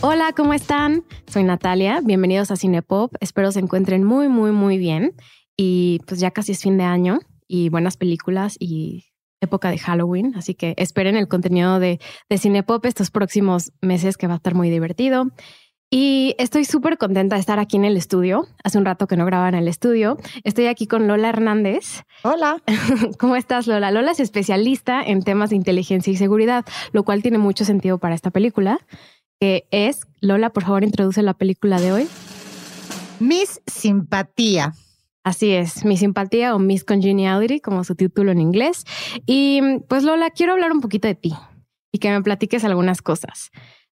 Hola, ¿cómo están? Soy Natalia, bienvenidos a Cinepop, espero se encuentren muy, muy, muy bien y pues ya casi es fin de año y buenas películas y época de Halloween, así que esperen el contenido de, de Cinepop estos próximos meses que va a estar muy divertido. Y estoy súper contenta de estar aquí en el estudio. Hace un rato que no grababa en el estudio. Estoy aquí con Lola Hernández. Hola. ¿Cómo estás, Lola? Lola es especialista en temas de inteligencia y seguridad, lo cual tiene mucho sentido para esta película, que es, Lola, por favor, introduce la película de hoy. Miss Simpatía. Así es, mi simpatía o Miss Congeniality, como su título en inglés. Y pues Lola, quiero hablar un poquito de ti y que me platiques algunas cosas.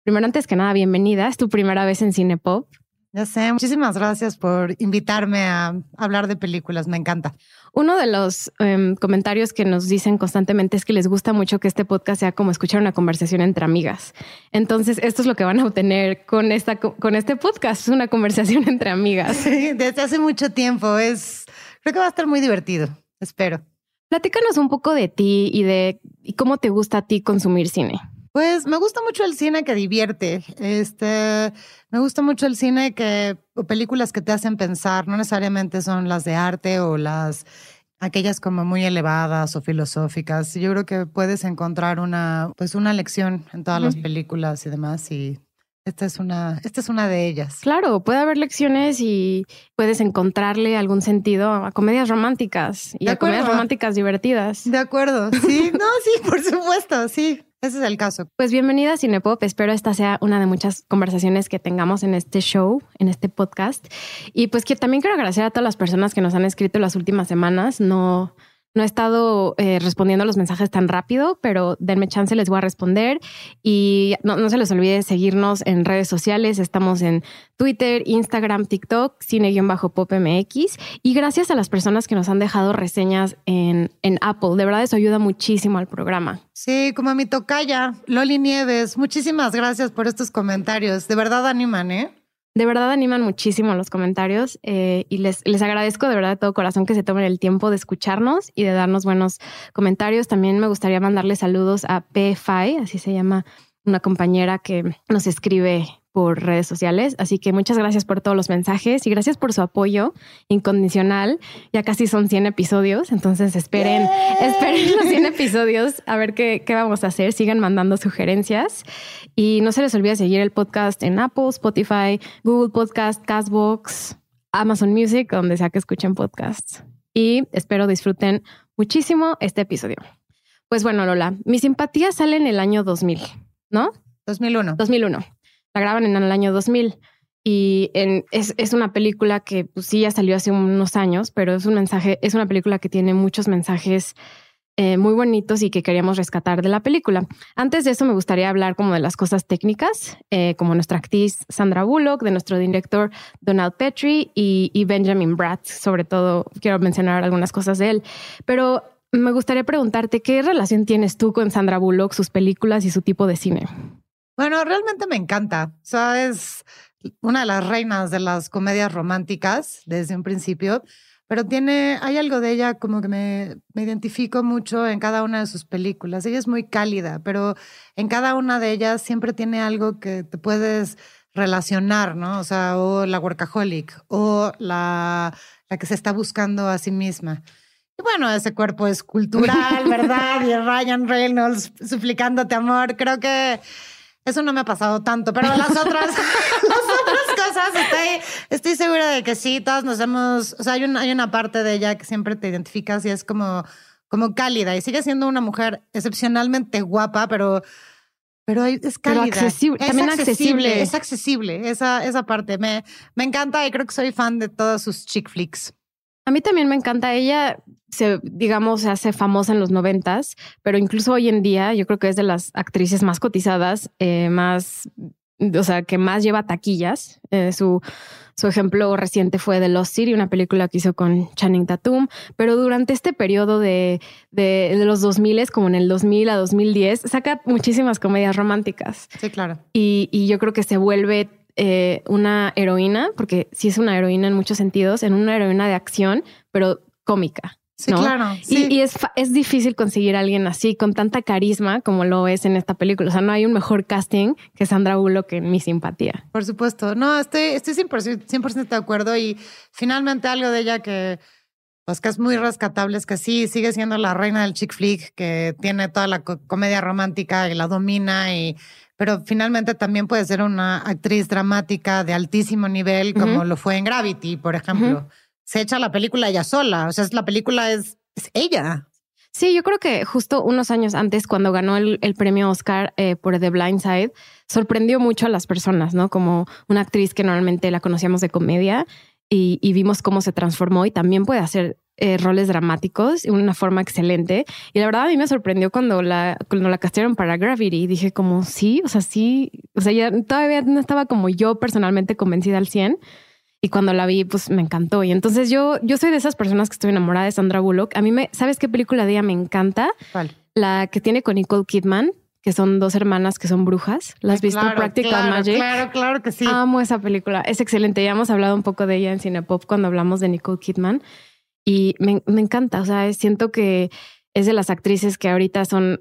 Primero, antes que nada, bienvenida. Es tu primera vez en Cinepop. Ya sé, muchísimas gracias por invitarme a hablar de películas, me encanta. Uno de los em, comentarios que nos dicen constantemente es que les gusta mucho que este podcast sea como escuchar una conversación entre amigas. Entonces, esto es lo que van a obtener con, esta, con este podcast, es una conversación entre amigas. Sí, desde hace mucho tiempo, es, creo que va a estar muy divertido, espero. Platícanos un poco de ti y de y cómo te gusta a ti consumir cine. Pues me gusta mucho el cine que divierte. Este, me gusta mucho el cine que o películas que te hacen pensar, no necesariamente son las de arte o las aquellas como muy elevadas o filosóficas. Yo creo que puedes encontrar una pues una lección en todas las películas y demás y esta es una esta es una de ellas. Claro, puede haber lecciones y puedes encontrarle algún sentido a comedias románticas y a comedias románticas divertidas. De acuerdo. Sí, no, sí, por supuesto, sí. Ese es el caso. Pues bienvenida a Cinepop. Espero esta sea una de muchas conversaciones que tengamos en este show, en este podcast. Y pues que también quiero agradecer a todas las personas que nos han escrito las últimas semanas. No, no he estado eh, respondiendo a los mensajes tan rápido, pero denme chance, les voy a responder. Y no, no se les olvide seguirnos en redes sociales. Estamos en Twitter, Instagram, TikTok, cine-popmx. Y gracias a las personas que nos han dejado reseñas en, en Apple. De verdad, eso ayuda muchísimo al programa. Sí, como a mi tocaya, Loli Nieves. Muchísimas gracias por estos comentarios. De verdad animan, ¿eh? De verdad animan muchísimo los comentarios eh, y les, les agradezco de verdad de todo corazón que se tomen el tiempo de escucharnos y de darnos buenos comentarios. También me gustaría mandarle saludos a PFI, así se llama una compañera que nos escribe por redes sociales. Así que muchas gracias por todos los mensajes y gracias por su apoyo incondicional. Ya casi son 100 episodios, entonces esperen, esperen los 100 episodios a ver qué, qué vamos a hacer. Sigan mandando sugerencias y no se les olvide seguir el podcast en Apple, Spotify, Google Podcast, Castbox, Amazon Music, donde sea que escuchen podcasts. Y espero disfruten muchísimo este episodio. Pues bueno, Lola, mi simpatía sale en el año 2000, ¿no? 2001. 2001 la graban en el año 2000 y es, es, una película que pues, sí ya salió hace unos años, pero es un mensaje, es una película que tiene muchos mensajes eh, muy bonitos y que queríamos rescatar de la película. Antes de eso me gustaría hablar como de las cosas técnicas, eh, como nuestra actriz Sandra Bullock, de nuestro director Donald Petrie y Benjamin Bratt, sobre todo quiero mencionar algunas cosas de él, pero me gustaría preguntarte qué relación tienes tú con Sandra Bullock, sus películas y su tipo de cine. Bueno, realmente me encanta. O sea, es una de las reinas de las comedias románticas desde un principio, pero tiene, hay algo de ella como que me, me identifico mucho en cada una de sus películas. Ella es muy cálida, pero en cada una de ellas siempre tiene algo que te puedes relacionar, ¿no? O sea, o la workaholic, o la, la que se está buscando a sí misma. Y bueno, ese cuerpo es cultural, ¿verdad? Y Ryan Reynolds suplicándote amor. Creo que eso no me ha pasado tanto, pero las otras, las otras cosas estoy, estoy segura de que sí, todas nos hemos, o sea, hay una, hay una parte de ella que siempre te identificas y es como, como cálida y sigue siendo una mujer excepcionalmente guapa, pero, pero es cálida. Pero accesible, es también accesible, accesible. Es accesible, esa, esa parte. Me, me encanta y creo que soy fan de todos sus chick flicks. A mí también me encanta. Ella se, digamos, se hace famosa en los noventas, pero incluso hoy en día yo creo que es de las actrices más cotizadas, eh, más o sea, que más lleva taquillas. Eh, su, su ejemplo reciente fue The Lost City, una película que hizo con Channing Tatum, pero durante este periodo de, de, de los 2000, como en el 2000 a 2010, saca muchísimas comedias románticas. Sí, claro. Y, y yo creo que se vuelve eh, una heroína, porque sí es una heroína en muchos sentidos, en una heroína de acción, pero cómica. Sí, claro. Y, es, es difícil conseguir a alguien así, con tanta carisma como lo es en esta película. O sea, no hay un mejor casting que Sandra Bullock en mi simpatía. Por supuesto. No, estoy, estoy 100%, 100 de acuerdo. Y finalmente algo de ella que, pues, que es muy rescatable es que sí, sigue siendo la reina del chick flick, que tiene toda la comedia romántica y la domina y pero finalmente también puede ser una actriz dramática de altísimo nivel, como lo fue en Gravity, por ejemplo se echa la película ella sola. O sea, la película es, ella. Sí, yo creo que justo unos años antes, cuando ganó el, premio Oscar eh, por The Blind Side, sorprendió mucho a las personas, ¿no? Como una actriz que normalmente la conocíamos de comedia y, vimos cómo se transformó y también puede hacer eh, roles dramáticos de una forma excelente. Y la verdad a mí me sorprendió cuando la, cuando la castearon para Gravity. Dije como, sí, o sea, sí, o sea, ya todavía no estaba como yo personalmente convencida al 100 y cuando la vi, pues me encantó. Y entonces yo, yo soy de esas personas que estoy enamorada de Sandra Bullock. A mí me, ¿sabes qué película de ella me encanta? ¿Cuál? La que tiene con Nicole Kidman, que son dos hermanas que son brujas. ¿La has visto? Practical Magic. Claro, claro que sí. Amo esa película. Es excelente. Ya hemos hablado un poco de ella en Cinepop cuando hablamos de Nicole Kidman. Y me, me encanta. O sea, siento que es de las actrices que ahorita son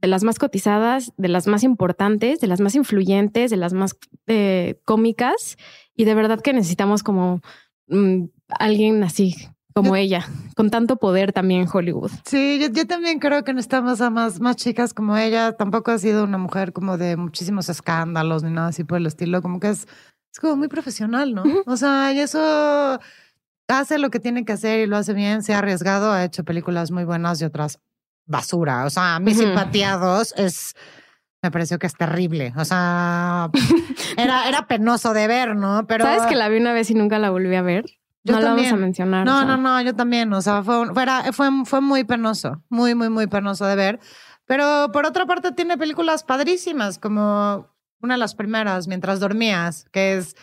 de las más cotizadas, de las más importantes, de las más influyentes, de las más eh, cómicas y de verdad que necesitamos como mm, alguien así como ella, con tanto poder también en Hollywood. Sí, yo, también creo que necesitamos a más, más chicas como ella. Tampoco ha sido una mujer como de muchísimos escándalos ni nada así por el estilo. Como que es, es como muy profesional, ¿no? O sea, y eso hace lo que tiene que hacer y lo hace bien. Se ha arriesgado, ha hecho películas muy buenas y otras basura. O sea, mis simpatiados es me pareció que es terrible. O sea, era, era penoso de ver, ¿no? Pero. ¿Sabes que la vi una vez y nunca la volví a ver? no la vamos a mencionar. No, no, no, yo también. O sea, fue, fue, fue muy penoso. Muy, muy, muy penoso de ver. Pero por otra parte, tiene películas padrísimas, como una de las primeras, Mientras dormías, que es,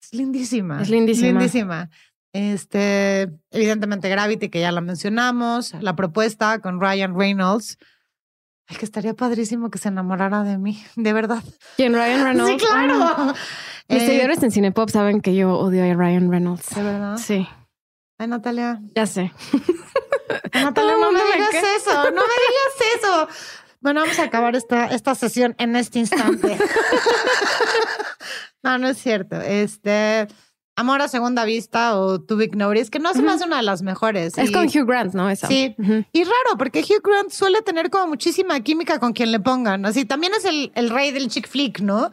es lindísima. Es lindísima. Lindísima. Este, evidentemente, Gravity, que ya la mencionamos. La propuesta con Ryan Reynolds es que estaría padrísimo que se enamorara de mí, de verdad. ¿Quién? Ryan Reynolds. Sí, claro. Mis eh, seguidores en Cinepop saben que yo odio a Ryan Reynolds. ¿De verdad? Sí. Ay, Natalia. Ya sé. Natalia, no me digas eso, no me digas eso. Bueno, vamos a acabar esta, esta sesión en este instante. no, no es cierto. Este, Amor a Segunda Vista o To Big Notice, que no es más una de las mejores. Es con Hugh Grant, ¿no? Esa. Sí. Y raro, porque Hugh Grant suele tener como muchísima química con quien le pongan. Así también es el, el rey del chick flick, ¿no?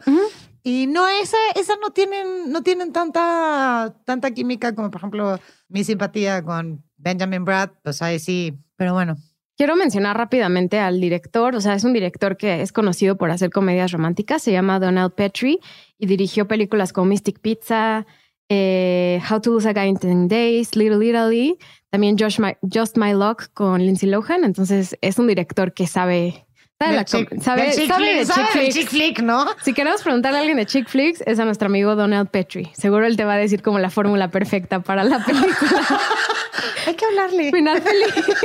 Y no, esa, esa no tienen, no tienen tanta, tanta química como, por ejemplo, mi simpatía con Benjamin Brad, pues ahí sí. Pero bueno, Quiero mencionar rápidamente al director, o sea, es un director que es conocido por hacer comedias románticas, se llama Donald Petrie y dirigió películas como Mystic Pizza, eh, How to Lose a Guy in 10 Days, Little Italy, también Just My Luck con Lindsay Lohan. Entonces es un director que sabe sabe, sabe, de chick, flick, ¿no? Si queremos preguntarle a alguien de chick flicks, es a nuestro amigo Donald Petrie. Seguro él te va a decir como la fórmula perfecta para la película. Hay que hablarle. Final feliz.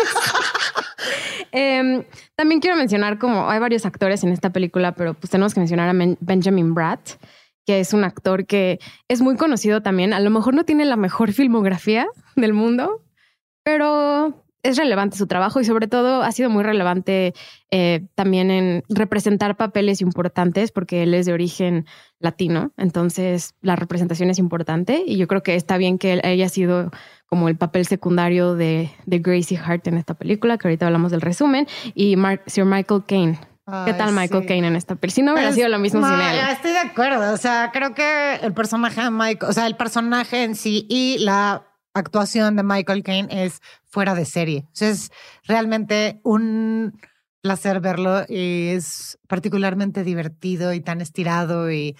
Em, también quiero mencionar como hay varios actores en esta película, pero pues tenemos que mencionar a Benjamin Bratt que es un actor que es muy conocido también. A lo mejor no tiene la mejor filmografía del mundo, pero es relevante su trabajo y sobre todo ha sido muy relevante eh, también en representar papeles importantes porque él es de origen latino, entonces la representación es importante y yo creo que está bien que él haya sido como el papel secundario de, de Gracie Hart en esta película, que ahorita hablamos del resumen, y Sir Michael Caine ¿Qué tal Michael Caine en esta película? Si no hubiera sido lo mismo sin él. Estoy de acuerdo. O sea, creo que el personaje de Michael, o sea, el personaje en sí y la actuación de Michael Caine es fuera de serie. O sea, es realmente un placer verlo y es particularmente divertido y tan estirado y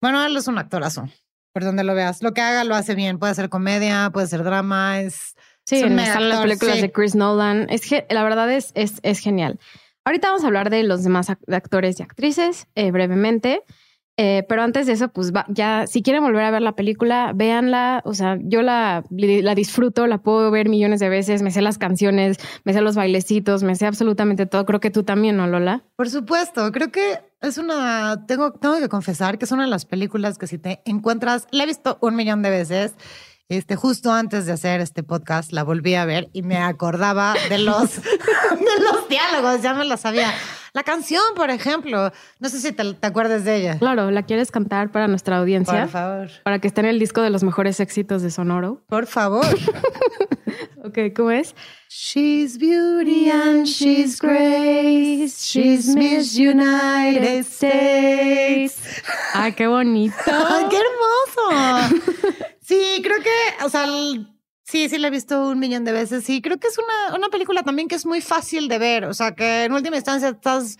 bueno, él es un actorazo. Por donde lo veas, lo que haga lo hace bien. Puede ser comedia, puede ser drama, es Sí, están las películas de Chris Nolan. Es que la verdad es, es, es genial. Ahorita vamos a hablar de los demás actores y actrices eh, brevemente. Eh, pero antes de eso, pues ya, si quieren volver a ver la película, véanla. O sea, yo la, la disfruto, la puedo ver millones de veces, me sé las canciones, me sé los bailecitos, me sé absolutamente todo. Creo que tú también, ¿no, Lola? Por supuesto, creo que es una, tengo, tengo que confesar que es una de las películas que si te encuentras, la he visto un millón de veces. Este, justo antes de hacer este podcast la volví a ver y me acordaba de los, de los diálogos, ya me lo sabía. La canción, por ejemplo, no sé si te, te acuerdas de ella. Claro, ¿la quieres cantar para nuestra audiencia? Por favor. Para que esté en el disco de los mejores éxitos de Sonoro. Por favor. ok, ¿cómo es? She's beauty and she's grace. She's Miss United States. Ay, qué bonito. Ay, qué hermoso. Sí, creo que, o sea, Sí, sí la he visto un millón de veces. Sí, creo que es una, una película también que es muy fácil de ver. O sea, que en última instancia estás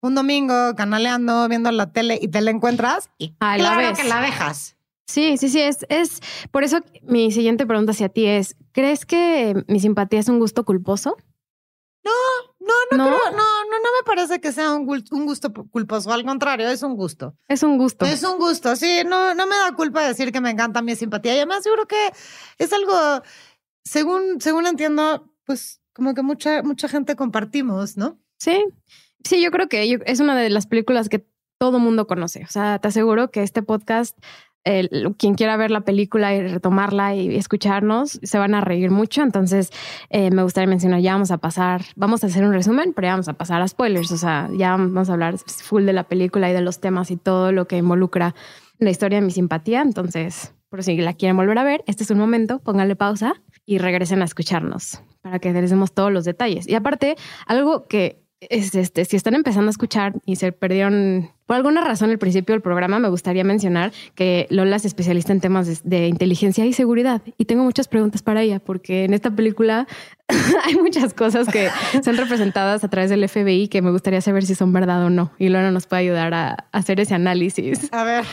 un domingo canaleando, viendo la tele y te la encuentras y claro la ves. que la dejas. Sí, sí, sí, es, es por eso mi siguiente pregunta hacia ti es, ¿crees que mi simpatía es un gusto culposo? No, no, no, ¿No? no, no, no me parece que sea un, gusto culposo, al contrario, es un gusto. Es un gusto. Es un gusto, sí, no, no me da culpa decir que me encanta mi simpatía. Y además, seguro que es algo, según, según entiendo, pues como que mucha, mucha gente compartimos, ¿no? Sí, sí, yo creo que es una de las películas que todo mundo conoce. O sea, te aseguro que este podcast quien quiera ver la película y retomarla y escucharnos, se van a reír mucho. Entonces, eh, me gustaría mencionar, ya vamos a pasar, vamos a hacer un resumen, pero ya vamos a pasar a spoilers. O sea, ya vamos a hablar full de la película y de los temas y todo lo que involucra la historia de mi simpatía. Entonces, por si la quieren volver a ver, este es un momento, pónganle pausa y regresen a escucharnos para que les demos todos los detalles. Y aparte, algo que es este, si están empezando a escuchar y se perdieron por alguna razón el principio del programa, me gustaría mencionar que Lola es especialista en temas de, inteligencia y seguridad. Y tengo muchas preguntas para ella, porque en esta película hay muchas cosas que son representadas a través del FBI que me gustaría saber si son verdad o no. Y Lola nos puede ayudar a hacer ese análisis. A ver.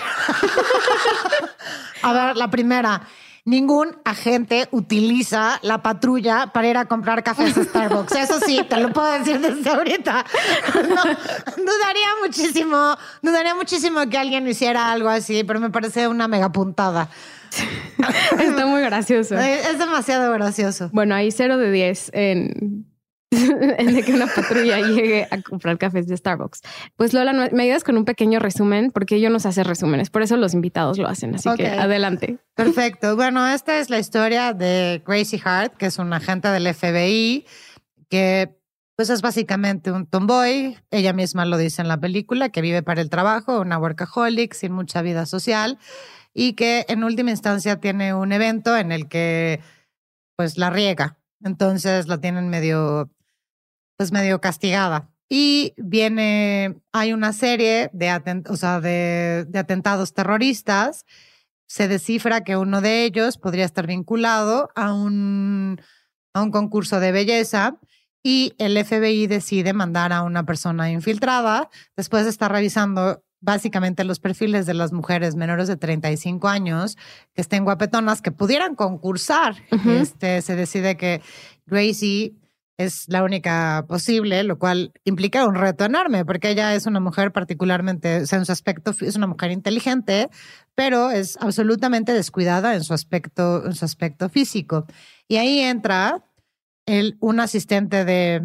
a ver, la primera ningún agente utiliza la patrulla para ir a comprar cafés a Starbucks. Eso sí, te lo puedo decir desde ahorita. dudaría muchísimo, dudaría muchísimo que alguien hiciera algo así, pero me parece una mega puntada. Está muy gracioso. Es demasiado gracioso. Bueno, hay cero de 10 en en de que una patrulla llegue a comprar cafés de Starbucks. Pues Lola, me ayudas con un pequeño resumen porque yo no sé hacer resúmenes, por eso los invitados lo hacen, así que adelante. Perfecto. Bueno, esta es la historia de Gracie Hart, que es un agente del FBI que pues es básicamente un tomboy, ella misma lo dice en la película, que vive para el trabajo, una workaholic sin mucha vida social y que en última instancia tiene un evento en el que pues la riega. Entonces la tienen medio pues medio castigada. Y viene, hay una serie de, o sea, de, de atentados terroristas. Se descifra que uno de ellos podría estar vinculado a un, a un concurso de belleza y el FBI decide mandar a una persona infiltrada después de estar revisando básicamente los perfiles de las mujeres menores de 35 años que estén guapetonas que pudieran concursar. este, se decide que Gracie es la única posible, lo cual implica un reto enorme, porque ella es una mujer particularmente, o sea, en su aspecto, es una mujer inteligente, pero es absolutamente descuidada en su aspecto, en su aspecto físico. Y ahí entra el, un asistente de,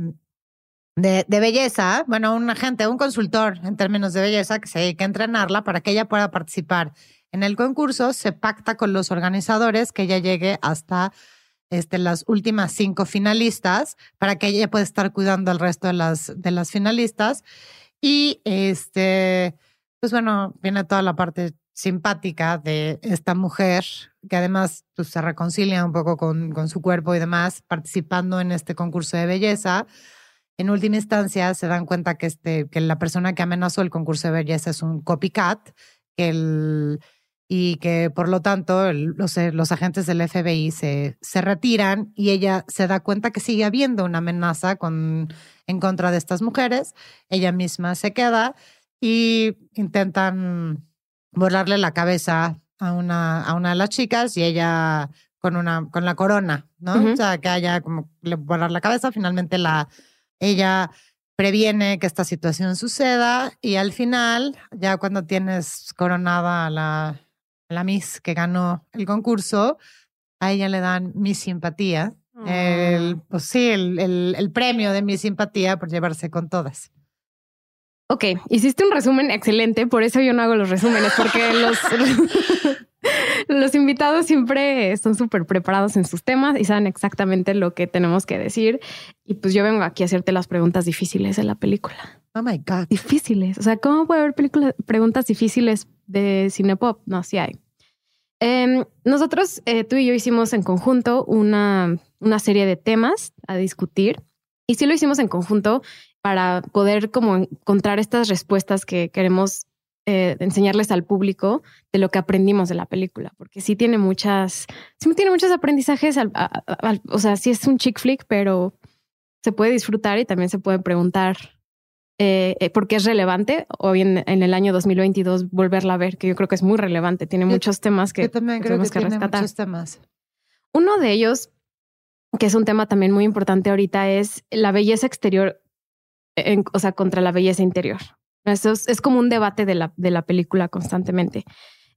de, de, belleza, bueno, un agente, un consultor en términos de belleza que se dedica a entrenarla para que ella pueda participar en el concurso, se pacta con los organizadores que ella llegue hasta este, las últimas cinco finalistas para que ella pueda estar cuidando al resto de las, de las finalistas. Y este, pues bueno, viene toda la parte simpática de esta mujer que además pues, se reconcilia un poco con, con su cuerpo y demás, participando en este concurso de belleza. En última instancia, se dan cuenta que, este, que la persona que amenazó el concurso de belleza es un copycat, que el, y que por lo tanto los, eh, los agentes del FBI se, se retiran y ella se da cuenta que sigue habiendo una amenaza con, en contra de estas mujeres. Ella misma se queda y intentan volarle la cabeza a una, a una de las chicas y ella con, una, con la corona, ¿no? O sea, que haya como le volar la cabeza. Finalmente la, ella previene que esta situación suceda y al final, ya cuando tienes coronada a la, la Miss que ganó el concurso, a ella le dan mi simpatía, el, Ah. pues sí, el, el, el premio de mi simpatía por llevarse con todas. Ok, hiciste un resumen excelente, por eso yo no hago los resúmenes, porque los, los invitados siempre están súper preparados en sus temas y saben exactamente lo que tenemos que decir. Y pues yo vengo aquí a hacerte las preguntas difíciles de la película. Oh my God. Difíciles. O sea, ¿cómo puede haber películas, preguntas difíciles de cinepop? No, sí hay. Em, nosotros, eh, tú y yo hicimos en conjunto una, una serie de temas a discutir y sí lo hicimos en conjunto para poder como encontrar estas respuestas que queremos eh, enseñarles al público de lo que aprendimos de la película, porque sí tiene muchas, sí tiene muchos aprendizajes, al- o sea, sí es un chick flick, pero se puede disfrutar y también se puede preguntar eh, eh, por qué es relevante hoy en, en el año 2022 volverla a ver, que yo creo que es muy relevante, tiene Yo- muchos temas que Yo también creo tenemos que, que tiene rescatar. muchos temas. Uno de ellos, que es un tema también muy importante ahorita, es la belleza exterior, en- o sea, contra la belleza interior. Es, como un debate de la, de la película constantemente.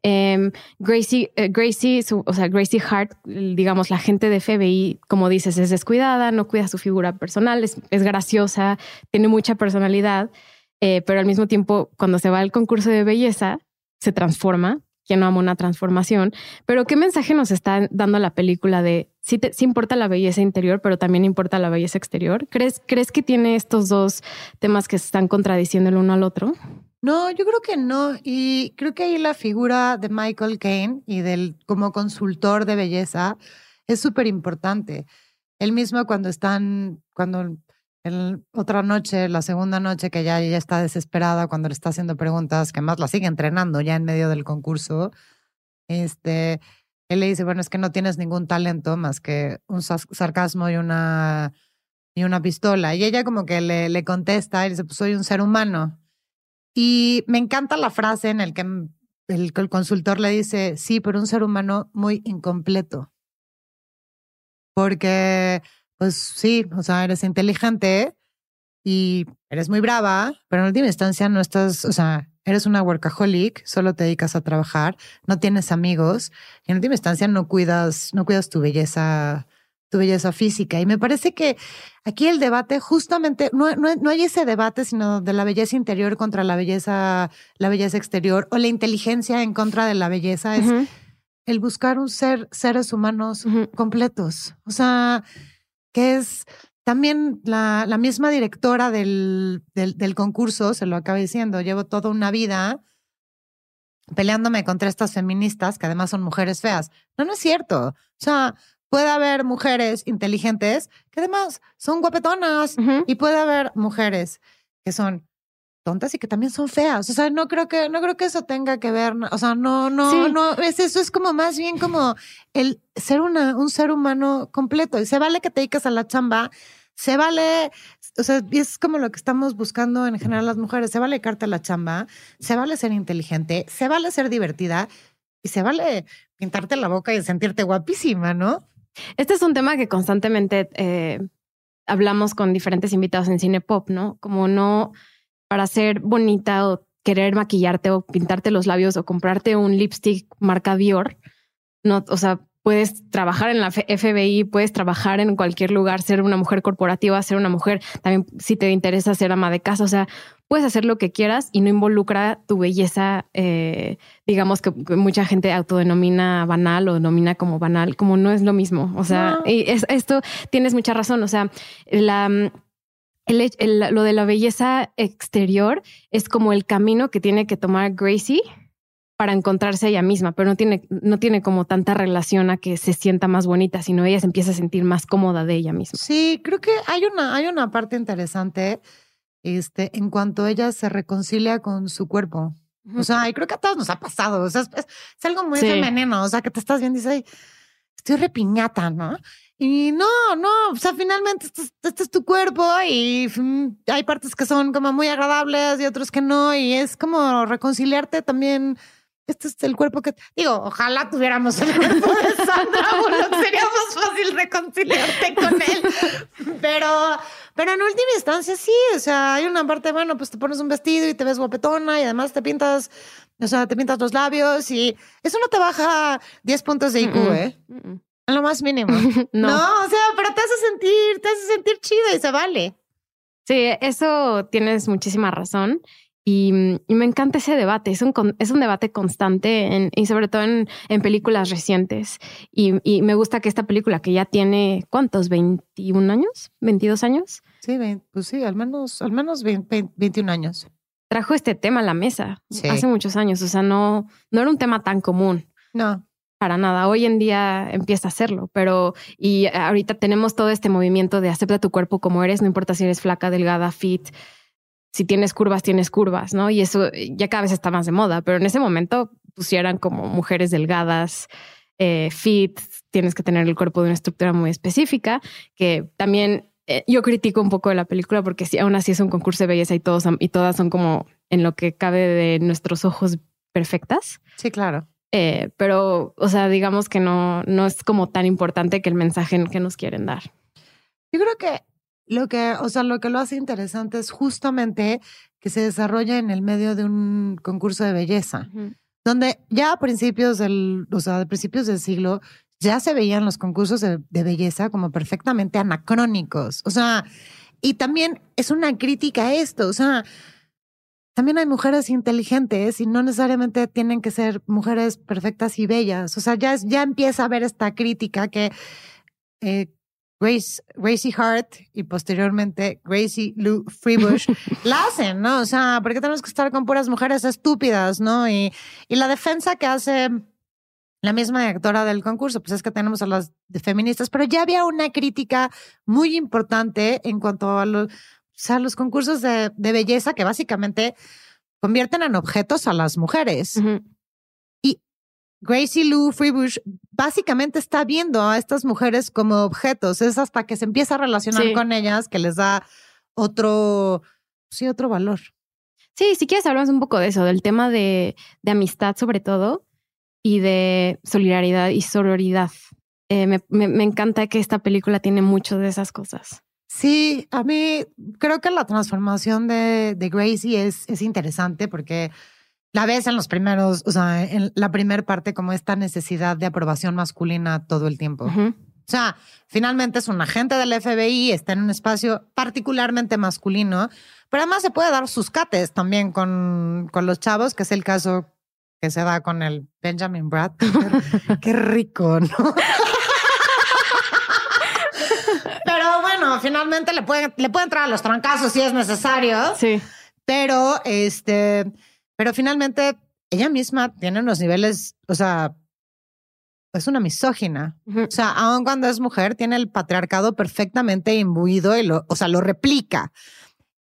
Em, Gracie, eh, Gracie, su- o sea, Gracie Hart, digamos, la gente de FBI, como dices, es descuidada, no cuida su figura personal, es, es graciosa, tiene mucha personalidad, eh, pero al mismo tiempo, cuando se va al concurso de belleza, se transforma. Quien no ama una transformación. Pero ¿qué mensaje nos está dando la película de sí, te- importa la belleza interior, pero también importa la belleza exterior? ¿Crees, ¿Crees que tiene estos dos temas que se están contradiciendo el uno al otro? No, yo creo que no. Y creo que ahí la figura de Michael Caine y del como consultor de belleza es súper importante. Él mismo cuando están, cuando en otra noche, la segunda noche que ya ella está desesperada cuando le está haciendo preguntas, que más la sigue entrenando ya en medio del concurso, este, él le dice, bueno, es que no tienes ningún talento más que un sarcasmo y una, y una pistola. Y ella como que le, le contesta y dice, pues soy un ser humano. Y me encanta la frase en el que el, el consultor le dice, sí, pero un ser humano muy incompleto. Porque, pues sí, o sea, eres inteligente y eres muy brava, pero en última instancia no estás, o sea, eres una workaholic, solo te dedicas a trabajar, no tienes amigos y en última instancia no cuidas, no cuidas tu belleza, tu belleza física. Y me parece que aquí el debate justamente, no, no, no hay ese debate, sino de la belleza interior contra la belleza, la belleza exterior o la inteligencia en contra de la belleza, es Ujú, el buscar un ser, seres humanos ujú. completos. O sea, que es también la, la misma directora del, del, del concurso, se lo acaba diciendo, llevo toda una vida peleándome contra estas feministas, que además son mujeres feas. No, no es cierto. O sea, puede haber mujeres inteligentes que además son guapetonas y puede haber mujeres que son tontas y que también son feas. O sea, no creo que, no creo que eso tenga que ver. O sea, no, no, Sí. no, es eso es como más bien como el ser una, un ser humano completo. Y se vale que te dediques a la chamba, se vale, o sea, es como lo que estamos buscando en general las mujeres. Se vale dedicarte a la chamba, se vale ser inteligente, se vale ser divertida y se vale pintarte la boca y sentirte guapísima, ¿no? Este es un tema que constantemente eh, hablamos con diferentes invitados en cine pop, ¿no? Como no para ser bonita o querer maquillarte o pintarte los labios o comprarte un lipstick marca Dior, no, o sea, puedes trabajar en la FBI, puedes trabajar en cualquier lugar, ser una mujer corporativa, ser una mujer, también si te interesa ser ama de casa, o sea, puedes hacer lo que quieras y no involucra tu belleza, eh, digamos que, que mucha gente autodenomina banal o denomina como banal, como no es lo mismo. O sea, No. y es, esto tienes mucha razón. O sea, la, el, el- lo de la belleza exterior es como el camino que tiene que tomar Gracie para encontrarse ella misma, pero no tiene, no tiene como tanta relación a que se sienta más bonita, sino ella se empieza a sentir más cómoda de ella misma. Sí, creo que hay una, hay una parte interesante este, en cuanto ella se reconcilia con su cuerpo. O sea, y creo que a todos nos ha pasado. O sea, es, es- es algo muy Sí. femenino. O sea, que te estás viendo y dices, "Ay, estoy repiñata, ¿no? Y no, no, o sea, finalmente este, es- este es tu cuerpo y mm, hay partes que son como muy agradables y otros que no. Y es como reconciliarte también. Este es el cuerpo que, digo, ojalá tuviéramos el cuerpo de Sandra Bullock, sería más fácil reconciliarte con él. pero, pero en última instancia sí, o sea, hay una parte, bueno, pues te pones un vestido y te ves guapetona y además te pintas, o sea, te pintas los labios y eso no te baja 10 puntos de IQ, ¿eh? Lo más mínimo. no. no, o sea, pero te hace sentir, te hace sentir chido y se vale. Sí, eso tienes muchísima razón. Y, me encanta ese debate. Es un, es un debate constante y sobre todo en, en películas recientes. Y, me gusta que esta película, que ya tiene, ¿cuántos? ¿21 años? ¿22 años? Sí, pues sí, al menos, al menos 21 años. Trajo este tema a la mesa hace muchos años. O sea, no, no era un tema tan común. No. Para nada. Hoy en día empieza a hacerlo, pero y ahorita tenemos todo este movimiento de acepta tu cuerpo como eres, no importa si eres flaca, delgada, fit, si tienes curvas, tienes curvas, ¿no? Y eso ya cada vez está más de moda, pero en ese momento pusieran como mujeres delgadas, eh, fit, tienes que tener el cuerpo de una estructura muy específica, que también eh, yo critico un poco de la película porque si aún así es un concurso de belleza y todos y todas son como en lo que cabe de nuestros ojos perfectas. Sí, claro. Eh, pero, o sea, digamos que no, no es como tan importante que el mensaje que nos quieren dar. Yo creo que lo que, o sea, lo que lo hace interesante es justamente que se desarrolla en el medio de un concurso de belleza, donde ya a principios del, o sea, a principios del siglo ya se veían los concursos de, belleza como perfectamente anacrónicos. O sea, y también es una crítica a esto. O sea, también hay mujeres inteligentes y no necesariamente tienen que ser mujeres perfectas y bellas. O sea, ya, ya empieza a haber esta crítica que eh, Grace, Gracie Hart y posteriormente Gracie Lou Freebush la hacen, ¿no? O sea, ¿por qué tenemos que estar con puras mujeres estúpidas, ¿no? Y, y la defensa que hace la misma directora del concurso, pues es que tenemos a las feministas, pero ya había una crítica muy importante en cuanto a los, o los concursos de, belleza que básicamente convierten en objetos a las mujeres. Gracie Lou Freebush básicamente está viendo a estas mujeres como objetos. Es hasta que se empieza a relacionar con ellas que les da otro, sí, otro valor. Sí, si quieres hablamos un poco de eso, del tema de, de amistad sobre todo y de solidaridad y sororidad. Eh, me, me, encanta que esta película tiene mucho de esas cosas. Sí, a mí creo que la transformación de, de Gracie es, es interesante porque la ves en los primeros, o sea, en la primera parte como esta necesidad de aprobación masculina todo el tiempo. O sea, finalmente es un agente del FBI, está en un espacio particularmente masculino, pero además se puede dar sus cates también con, con los chavos, que es el caso que se da con el Benjamin Brad. Qué rico, ¿no? Finalmente le puede, le puede entrar a los trancazos si es necesario. Sí. Pero este pero finalmente ella misma tiene unos niveles, o sea, es una misógina. O sea, aun cuando es mujer, tiene el patriarcado perfectamente imbuido y lo, o sea, lo replica.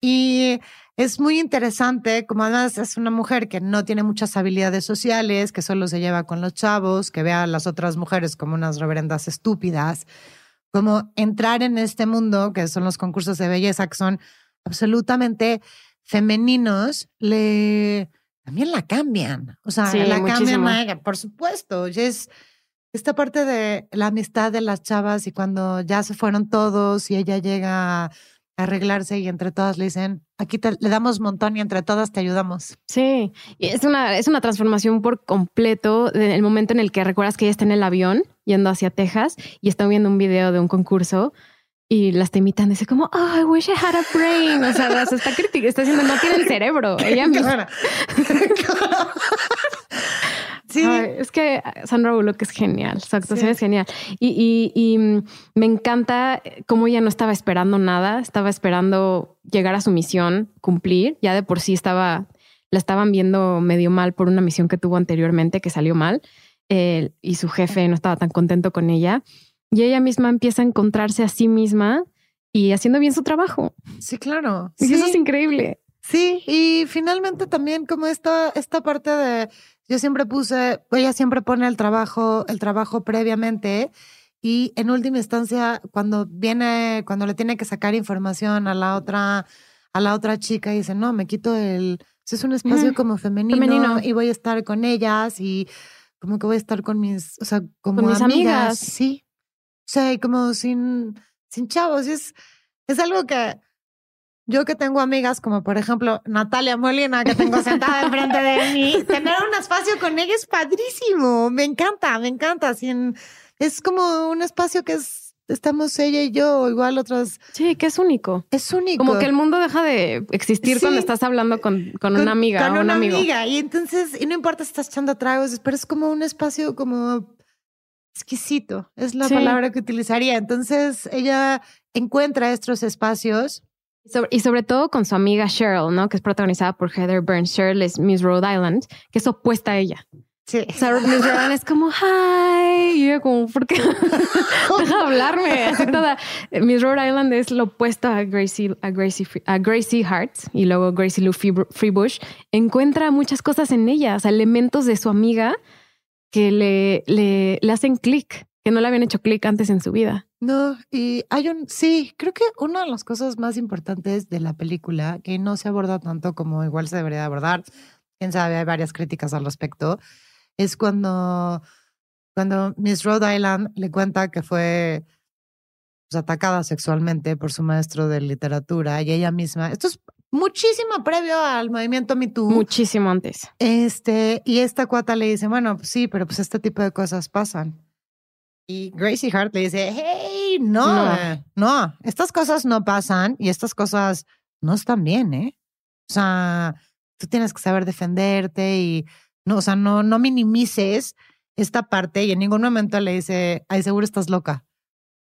Y es muy interesante, como además es una mujer que no tiene muchas habilidades sociales, que solo se lleva con los chavos, que ve a las otras mujeres como unas reverendas estúpidas, como entrar en este mundo, que son los concursos de belleza, que son absolutamente femeninos, le también la cambian. O sea, la cambian por supuesto. Y es esta parte de la amistad de las chavas y cuando ya se fueron todos y ella llega a arreglarse y entre todas le dicen, aquí le damos montón y entre todas te ayudamos. Sí, y es una, es una transformación por completo el momento en el que recuerdas que ella está en el avión yendo hacia Texas y está viendo un video de un concurso y las te imitan, dice como, oh, I wish I had a brain. O sea, se está criticando, está diciendo, no tiene el cerebro. Ella misma. sí. es que Sandra Bullock es genial, su actuación es genial. Y, y, y, me encanta cómo ella no estaba esperando nada, estaba esperando llegar a su misión, cumplir. Ya de por sí estaba, la estaban viendo medio mal por una misión que tuvo anteriormente que salió mal. Eh, y su jefe no estaba tan contento con ella y ella misma empieza a encontrarse a sí misma y haciendo bien su trabajo. Sí, claro. Y eso es increíble. Sí, y finalmente también como esta, esta parte de, yo siempre puse, ella siempre pone el trabajo, el trabajo previamente y en última instancia cuando viene, cuando le tiene que sacar información a la otra, a la otra chica y dice, no, me quito el, es un espacio como femenino, y voy a estar con ellas y como que voy a estar con mis, o sea, como mis amigas. Sí, o sea, y como sin, sin chavos. Y es, es algo que yo que tengo amigas como por ejemplo Natalia Molina, que tengo sentada enfrente de mí, tener un espacio con ella es padrísimo. Me encanta, me encanta. es como un espacio que es, estamos ella y yo, igual otras. Sí, que es único. Es único. Como que el mundo deja de existir cuando estás hablando con, con, una amiga. Con o una amigo. amiga. Y entonces, y no importa si estás echando tragos, pero es como un espacio como exquisito, es la palabra que utilizaría. Entonces, ella encuentra estos espacios y sobre todo con su amiga Cheryl, ¿no? Que es protagonizada por Heather Burns. Cheryl es Miss Rhode Island, que es opuesta a ella. Sí. Miss Rhode Island es como, hi. Y yo como, ¿por qué? Deja hablarme. Así toda. Miss Rhode Island es lo opuesto a Gracie, a Gracie, a Gracie Hart y luego Gracie Lou Freebush. Encuentra muchas cosas en ella, o sea, elementos de su amiga que le, le, le hacen clic, que no le habían hecho clic antes en su vida. No, y hay un, sí, creo que una de las cosas más importantes de la película, que no se aborda tanto como igual se debería abordar, quién sabe, hay varias críticas al respecto, es cuando, cuando Miss Rhode Island le cuenta que fue pues, atacada sexualmente por su maestro de literatura y ella misma, esto es muchísimo previo al movimiento Me Too. Muchísimo antes. Este, y esta cuata le dice, bueno, pues sí, pero pues este tipo de cosas pasan. Y Gracie Hart le dice, hey, no, no, estas cosas no pasan y estas cosas no están bien, ¿eh? O sea, tú tienes que saber defenderte y, no, o sea, no, no minimices esta parte y en ningún momento le dice, ay, seguro estás loca.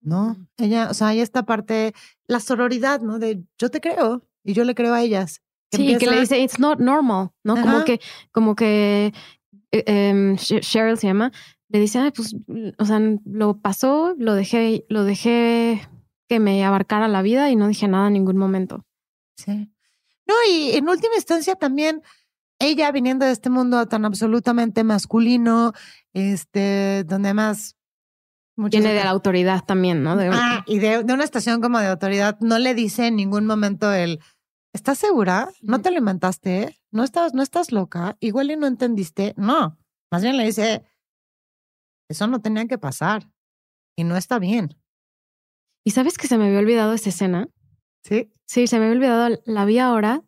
No, ella, o sea, hay esta parte, la sororidad, ¿no? De yo te creo y yo le creo a ellas. sí, que le dice, it's not normal, ¿no? Como que, como que eh, em, Cheryl se llama, le dice, Ay, pues, o sea, lo pasó, lo dejé, lo dejé que me abarcara la vida y no dije nada en ningún momento. Sí. No, y en última instancia también ella viniendo de este mundo tan absolutamente masculino, este, donde más tiene de la autoridad también, ¿no? ah, y de, de, una estación como de autoridad, no le dice en ningún momento el, ¿estás segura? ¿No te lo inventaste? ¿No estás, no estás loca? Igual y no entendiste. No, más bien le dice, eso no tenía que pasar y no está bien. ¿Y sabes que se me había olvidado esa escena? Sí. Sí, se me había olvidado, la vi ahora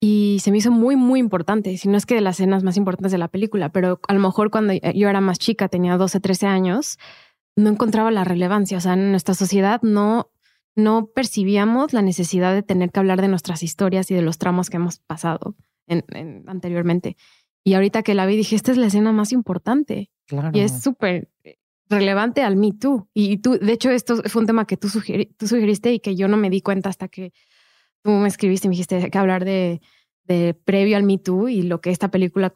y se me hizo muy, muy importante. Si no es que de las escenas más importantes de la película, pero a lo mejor cuando yo era más chica, tenía 12, 13 años, no encontraba la relevancia. O sea, en nuestra sociedad no, no percibíamos la necesidad de tener que hablar de nuestras historias y de los tramos que hemos pasado anteriormente. Y ahorita que la vi, dije, esta es la escena más importante. Y es súper eh, relevante al Me Too. Y tú, de hecho, esto fue un tema que tú, tú sugeriste y que yo no me di cuenta hasta que tú me escribiste y me dijiste que hablar de, de previo al Me Too y lo que esta película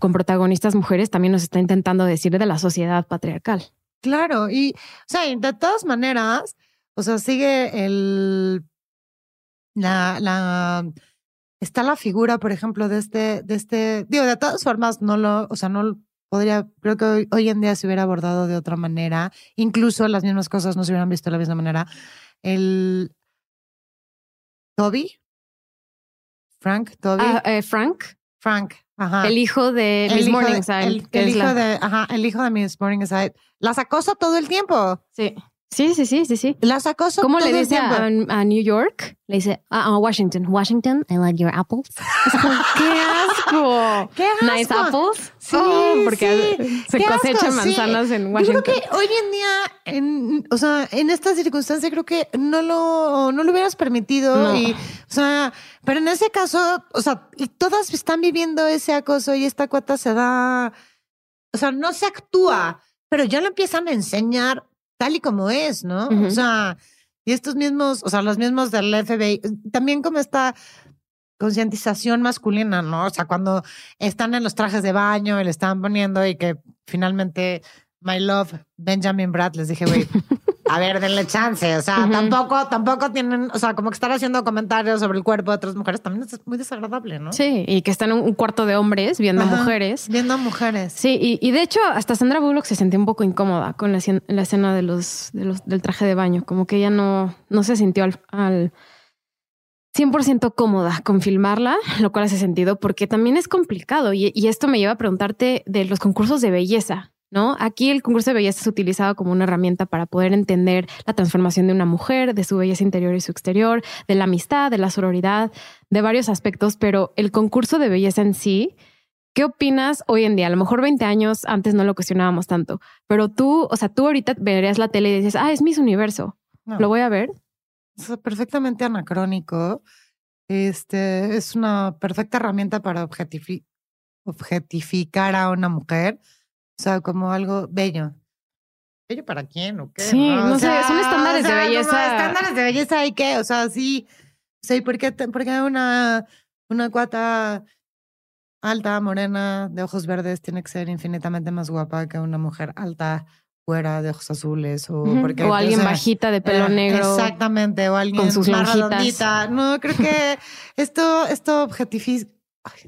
con protagonistas mujeres también nos está intentando decir de la sociedad patriarcal. Claro, y o sea, de todas maneras, o sea, sigue el la, la está la figura, por ejemplo, de este, de este, digo, de todas formas, no lo, o sea, no podría, creo que hoy, en día se hubiera abordado de otra manera, incluso las mismas cosas no se hubieran visto de la misma manera. El Toby, Frank, Toby. Ah, eh, Frank. Frank, ajá. El hijo de Miss Morningside. El, hijo de, ajá, el hijo de Miss Morningside. Las acosa todo el tiempo. Sí. Sí, sí, sí, sí, sí. Las acoso ¿Cómo le dice a, a, New York? Le dice a, a, Washington. Washington, I like your apples. ¡Qué asco! ¡Qué asco! Nice apples. Sí, oh, porque se cosechan manzanas en Washington. Yo creo que hoy en día, en, o sea, en esta circunstancia creo que no lo, no lo hubieras permitido. Y, o sea, pero en ese caso, o sea, y todas están viviendo ese acoso y esta cuota se da, o sea, no se actúa, pero ya lo empiezan a enseñar tal y como es, ¿no? O sea, y estos mismos, o sea, los mismos del FBI, también como esta concientización masculina, ¿no? O sea, cuando están en los trajes de baño y le están poniendo y que finalmente, my love, Benjamin Brad, les dije, güey, a ver, denle chance. O sea, tampoco, tampoco tienen, o sea, como que estar haciendo comentarios sobre el cuerpo de otras mujeres también es muy desagradable, ¿no? Sí, y que están en un cuarto de hombres viendo a mujeres. Viendo a mujeres. Sí, y, de hecho, hasta Sandra Bullock se sentía un poco incómoda con la, escena de los, de los, del traje de baño, como que ella no, no se sintió al, al 100% cómoda con filmarla, lo cual hace sentido porque también es complicado y, y, esto me lleva a preguntarte de los concursos de belleza ¿no? Aquí el concurso de belleza es utilizado como una herramienta para poder entender la transformación de una mujer, de su belleza interior y su exterior, de la amistad, de la sororidad, de varios aspectos, pero el concurso de belleza en sí, ¿qué opinas hoy en día? A lo mejor 20 años antes no lo cuestionábamos tanto, pero tú, o sea, tú ahorita verías la tele y dices, ah, es Miss Universo, lo voy a ver. Es perfectamente anacrónico. Este es una perfecta herramienta para objetificar a una mujer o sea, como algo bello. ¿Bello para quién o qué? Sí, no, sé, son estándares de belleza. estándares de belleza y qué, o sea, sí. O sea, ¿y por qué, por qué una, una cuata alta, morena, de ojos verdes, tiene que ser infinitamente más guapa que una mujer alta, fuera de ojos azules o porque o alguien bajita de pelo eh, negro exactamente o alguien con sus redondita no creo que esto esto objetifica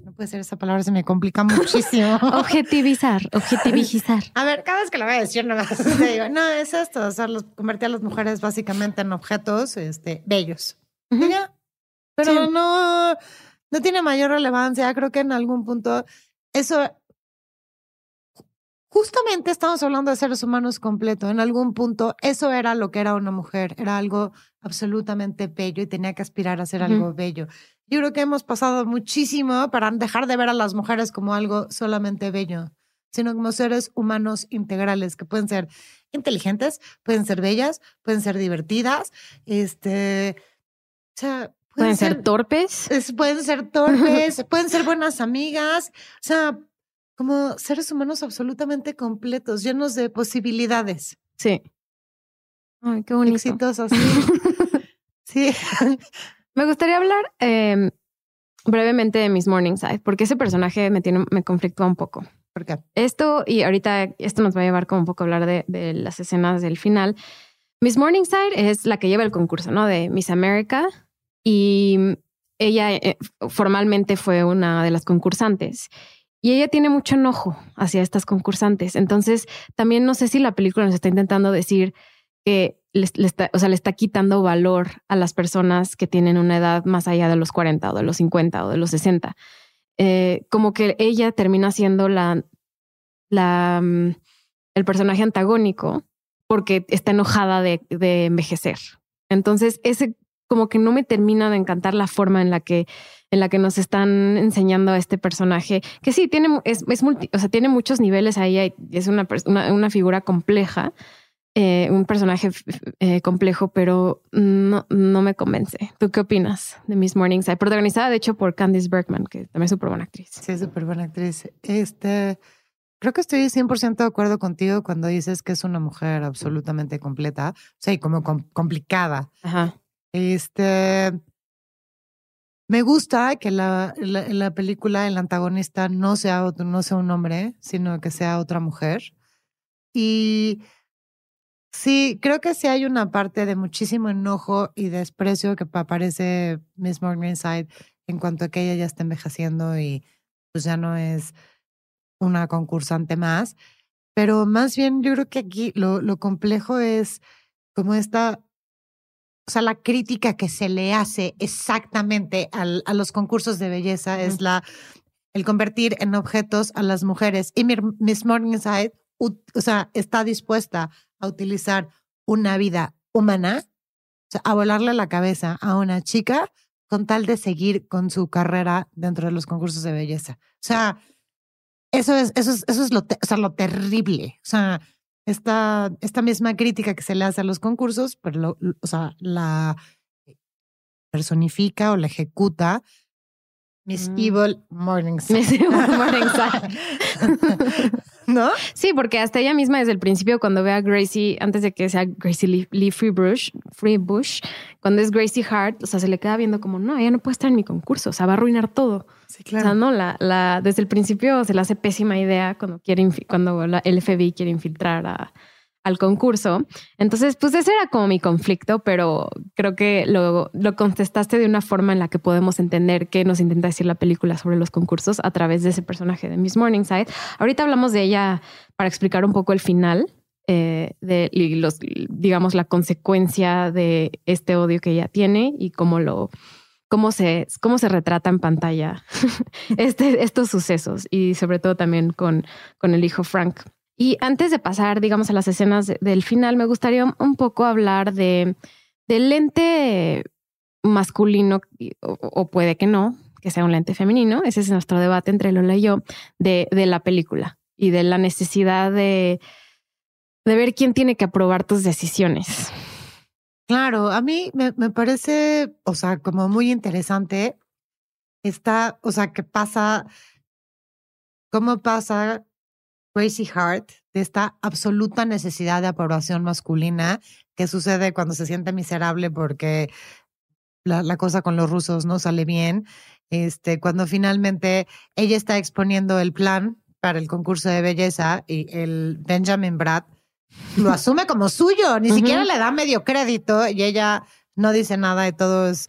no puede ser esa palabra, se me complica muchísimo. Objetivizar, objetivizar. A ver, cada vez que lo voy a decir, no, te digo, no, es esto, o sea, los, convertir a las mujeres básicamente en objetos este, bellos. Pero no, no tiene mayor relevancia. Creo que en algún punto eso justamente estamos hablando de seres humanos completos. En algún punto, eso era lo que era una mujer. Era algo absolutamente bello y tenía que aspirar a ser algo bello. Yo creo que hemos pasado muchísimo para dejar de ver a las mujeres como algo solamente bello, sino como seres humanos integrales que pueden ser inteligentes, pueden ser bellas, pueden ser divertidas, este, o sea, pueden, ser, torpes, pueden ser torpes, pueden ser buenas amigas, o sea, como seres humanos absolutamente completos, llenos de posibilidades. Sí. Ay, qué bonito. Exitosos. sí. Me gustaría hablar em, brevemente de Miss Morningside, porque ese personaje me, tiene, me conflictúa un poco. ¿Por qué? Esto, y ahorita esto nos va a llevar como un poco a hablar de, de las escenas del final. Miss Morningside es la que lleva el concurso, ¿no? De Miss America. Y ella eh, formalmente fue una de las concursantes. Y ella tiene mucho enojo hacia estas concursantes. Entonces, también no sé si la película nos está intentando decir que le, está, o sea, le está quitando valor a las personas que tienen una edad más allá de los 40 o de los 50 o de los 60. Eh, como que ella termina siendo la, mm, el personaje antagónico porque está enojada de envejecer. Entonces, ese como que no me termina de encantar la forma en la que en la que nos están enseñando a este personaje, que sí, tiene, es, es multi, o sea, tiene muchos niveles ahí, es una, una, una figura compleja, eh, un personaje eh, complejo, pero no, no me convence. ¿Tú qué opinas de Miss Morningside? Protagonizada, de hecho, por Candice Bergman, que también es súper buena actriz. Sí, es súper buena actriz. Este, creo que estoy 100% de acuerdo contigo cuando dices que es una mujer absolutamente completa, o sea, y como complicada. Ajá. Este, me gusta que la, la, la, película, el antagonista no sea, no sea un hombre, sino que sea otra mujer. Y Sí, creo que sí hay una parte de muchísimo enojo y desprecio que aparece Miss Morningside en cuanto a que ella ya está envejeciendo y pues ya no es una concursante más. Pero más bien yo creo que aquí lo, lo complejo es como esta, o sea, la crítica que se le hace exactamente al, a los concursos de belleza es la, el convertir en objetos a las mujeres. Y Miss Morningside, o sea, está dispuesta a utilizar una vida humana, o sea, a volarle la cabeza a una chica con tal de seguir con su carrera dentro de los concursos de belleza. O sea, eso es, eso es, eso es lo, o sea, lo terrible. O sea, esta, esta misma crítica que se le hace a los concursos, pero lo, o sea, la personifica o la ejecuta Miss mm. Evil Morningside. Miss Evil Morningside. ¿No? Sí, porque hasta ella misma desde el principio, cuando ve a Gracie, antes de que sea Gracie Lee, Free Bush, Free Bush, cuando es Gracie Hart, o sea, se le queda viendo como, no, ella no puede estar en mi concurso, o sea, va a arruinar todo. Sí, claro. O sea, no, la, la, desde el principio se le hace pésima idea cuando quiere, cuando la, el FBI quiere infiltrar a, al concurso. Entonces, pues ese era como mi conflicto, pero creo que lo, lo contestaste de una forma en la que podemos entender qué nos intenta decir la película sobre los concursos a través de ese personaje de Miss Morningside. Ahorita hablamos de ella para explicar un poco el final. Eh, de los, digamos, la consecuencia de este odio que ella tiene y cómo lo, cómo se, cómo se retrata en pantalla este, estos sucesos y sobre todo también con, con el hijo Frank. Y antes de pasar, digamos, a las escenas del final, me gustaría un poco hablar de del lente masculino, o, puede que no, que sea un lente femenino. Ese es nuestro debate entre Lola y yo de, de la película y de la necesidad de, de ver quién tiene que aprobar tus decisiones. Claro, a mí me, me parece, o sea, como muy interesante está, o sea, que pasa, cómo pasa Crazy Heart de esta absoluta necesidad de aprobación masculina que sucede cuando se siente miserable porque la, la, cosa con los rusos no sale bien. Este, cuando finalmente ella está exponiendo el plan para el concurso de belleza y el Benjamin Brad lo asume como suyo, ni siquiera le da medio crédito y ella no dice nada de todos.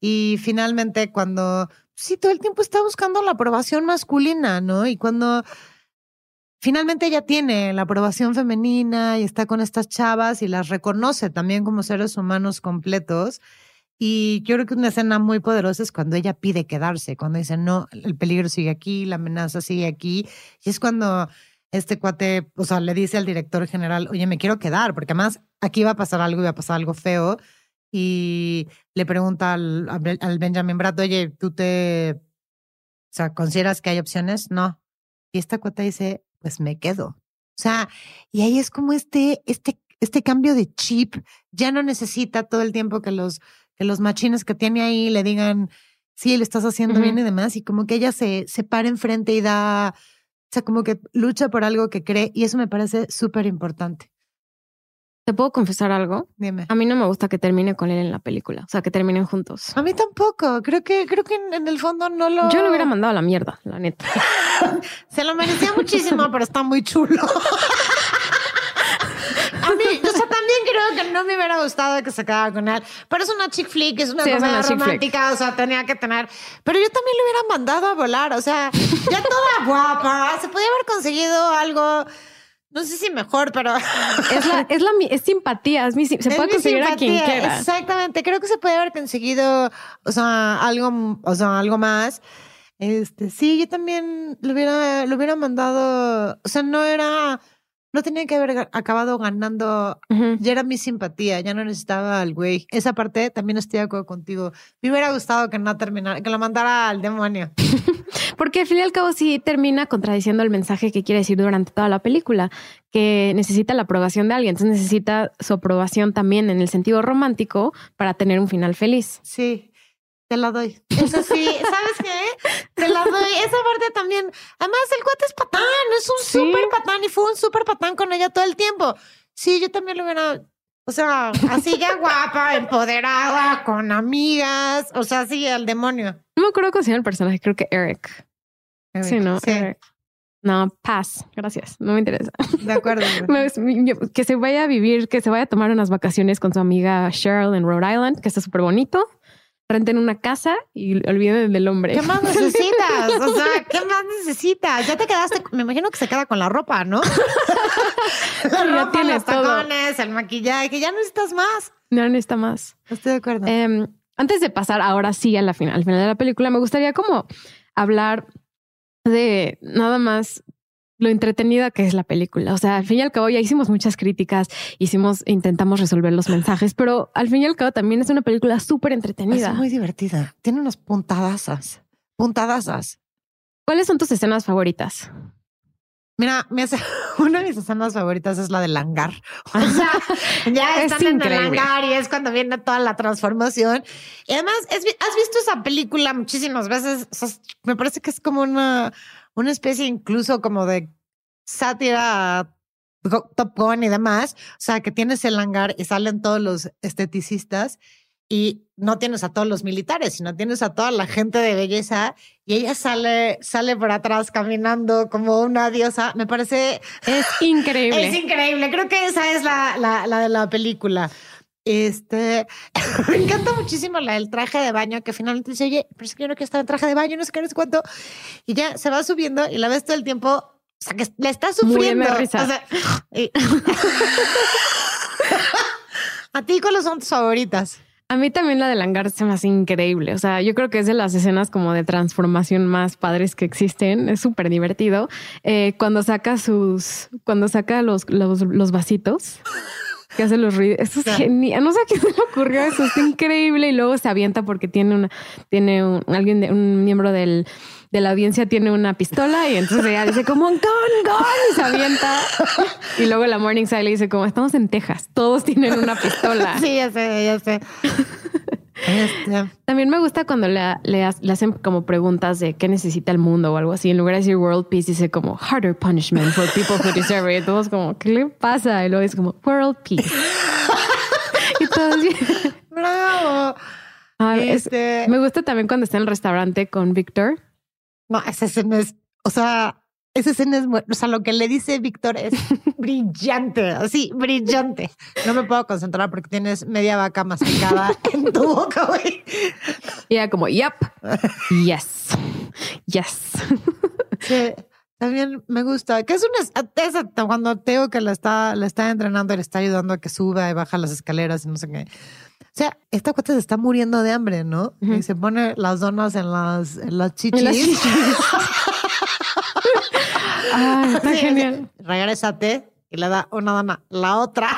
Y finalmente cuando, sí, todo el tiempo está buscando la aprobación masculina, ¿no? Y cuando finalmente ella tiene la aprobación femenina y está con estas chavas y las reconoce también como seres humanos completos. Y yo creo que una escena muy poderosa es cuando ella pide quedarse, cuando dice, no, el peligro sigue aquí, la amenaza sigue aquí. Y es cuando este cuate, o sea, le dice al director general, oye, me quiero quedar, porque además aquí va a pasar algo y va a pasar algo feo. Y le pregunta al, al Benjamin Brad, oye, ¿tú te, o sea, consideras que hay opciones? No. Y esta cuate dice, pues me quedo. O sea, y ahí es como este, este, este cambio de chip, ya no necesita todo el tiempo que los, que los machines que tiene ahí le digan, sí, le estás haciendo bien y demás, y como que ella se, se para enfrente y da, o sea, como que lucha por algo que cree y eso me parece súper importante. ¿Te puedo confesar algo? Dime. A mí no me gusta que termine con él en la película, o sea, que terminen juntos. A mí tampoco. Creo que, creo que en, el fondo no lo. Yo lo hubiera mandado a la mierda, la neta. Se lo merecía muchísimo, pero está muy chulo. A mí, o sea, también creo que no me hubiera gustado que se quedara con él. Pero es una chick flick, es una comedia romántica, o sea, tenía que tener. Pero yo también lo hubiera mandado a volar, o sea, ya toda guapa. Se podía haber conseguido algo. No sé si mejor, pero es la, es la es simpatía, es mi, se puede conseguir a quien quiera. Exactamente, creo que se puede haber conseguido, o sea, algo, o sea, algo más. Este, sí, yo también lo hubiera, lo hubiera mandado, o sea, no era no tenía que haber acabado ganando. Ya era mi simpatía, ya no necesitaba al güey. Esa parte también estoy de acuerdo contigo. Me hubiera gustado que no terminara, que la mandara al demonio. Porque al fin y al cabo sí termina contradiciendo el mensaje que quiere decir durante toda la película, que necesita la aprobación de alguien, entonces necesita su aprobación también en el sentido romántico para tener un final feliz. Sí, te la doy. Eso sí, ¿sabes qué? Te la doy. Esa parte también. Además, el cuate es patán, es un súper patán y fue un súper patán con ella todo el tiempo. Sí, yo también lo hubiera. O sea, así ya guapa, empoderada, con amigas. O sea, así al demonio. No me acuerdo cómo se llama el personaje, creo que Eric. sí, ¿no? Eric. No, paz. Gracias. No me interesa. De acuerdo. que se vaya a vivir, que se vaya a tomar unas vacaciones con su amiga Cheryl en Rhode Island, que está súper bonito renten una casa y olviden del hombre. ¿Qué más necesitas? O sea, ¿qué más necesitas? Ya te quedaste, me imagino que se queda con la ropa, ¿no? la ropa, los tacones, el maquillaje, ya no necesitas más. No necesita más. Estoy de acuerdo. Em, antes de pasar ahora sí a la final, al final de la película, me gustaría como hablar de nada más lo entretenida que es la película. O sea, al fin y al cabo ya hicimos muchas críticas, hicimos, intentamos resolver los mensajes, pero al fin y al cabo también es una película súper entretenida. Es muy divertida. Tiene unas puntadasas, puntadasas. ¿Cuáles son tus escenas favoritas? Mira, una de mis escenas favoritas es la del hangar. O sea, ya están en el hangar y es cuando viene toda la transformación. Y además, has visto esa película muchísimas veces. me parece que es como una una especie incluso como de sátira Top Gun y demás. O sea, que tienes el hangar y salen todos los esteticistas y no tienes a todos los militares, sino tienes a toda la gente de belleza y ella sale, sale por atrás caminando como una diosa. Me parece... Es increíble. Es increíble. Creo que esa es la, la, la de la película. Este, me encanta muchísimo la del traje de baño, que finalmente dice, oye, pero es que yo no quiero estar en traje de baño, no sé qué, no sé cuánto. Y ya se va subiendo y la ves todo el tiempo, o sea, que le está sufriendo. O sea, ¿A ti cuáles son tus favoritas? A mí también la de Langar se me hace increíble. O sea, yo creo que es de las escenas como de transformación más padres que existen. Es súper divertido. Eh, cuando saca sus, cuando saca los, los, los vasitos que hace los ruidos. Eso es genial. No sé a quién se le ocurrió eso. Es increíble. Y luego se avienta porque tiene una, tiene un, alguien, de, un miembro del, de la audiencia tiene una pistola y entonces ella dice como un gun, gun y se avienta. Y luego la Morning Side le dice como estamos en Texas, todos tienen una pistola. Sí, ya sé, ya sé. Este. También me gusta cuando le, le, hacen como preguntas de qué necesita el mundo o algo así. En lugar de decir world peace, dice como harder punishment for people who deserve it. Y todos como, ¿qué le pasa? Y luego es como world peace. y todos Bravo. este... me gusta también cuando está en el restaurante con Víctor. No, esa escena es, o sea, esa escena es, o sea, lo que le dice Víctor es brillante, así, brillante. No me puedo concentrar porque tienes media vaca masticada en tu boca, güey. Y era como, yep, yes, yes. Sí, también me gusta, que es una, cuando Teo que la está, la está entrenando, le está ayudando a que suba y baja las escaleras y no sé qué. O sea, esta cuota se está muriendo de hambre, ¿no? Y se pone las donas en las, en las chichis. Ah, está genial. Regrésate y le da una dona, la otra.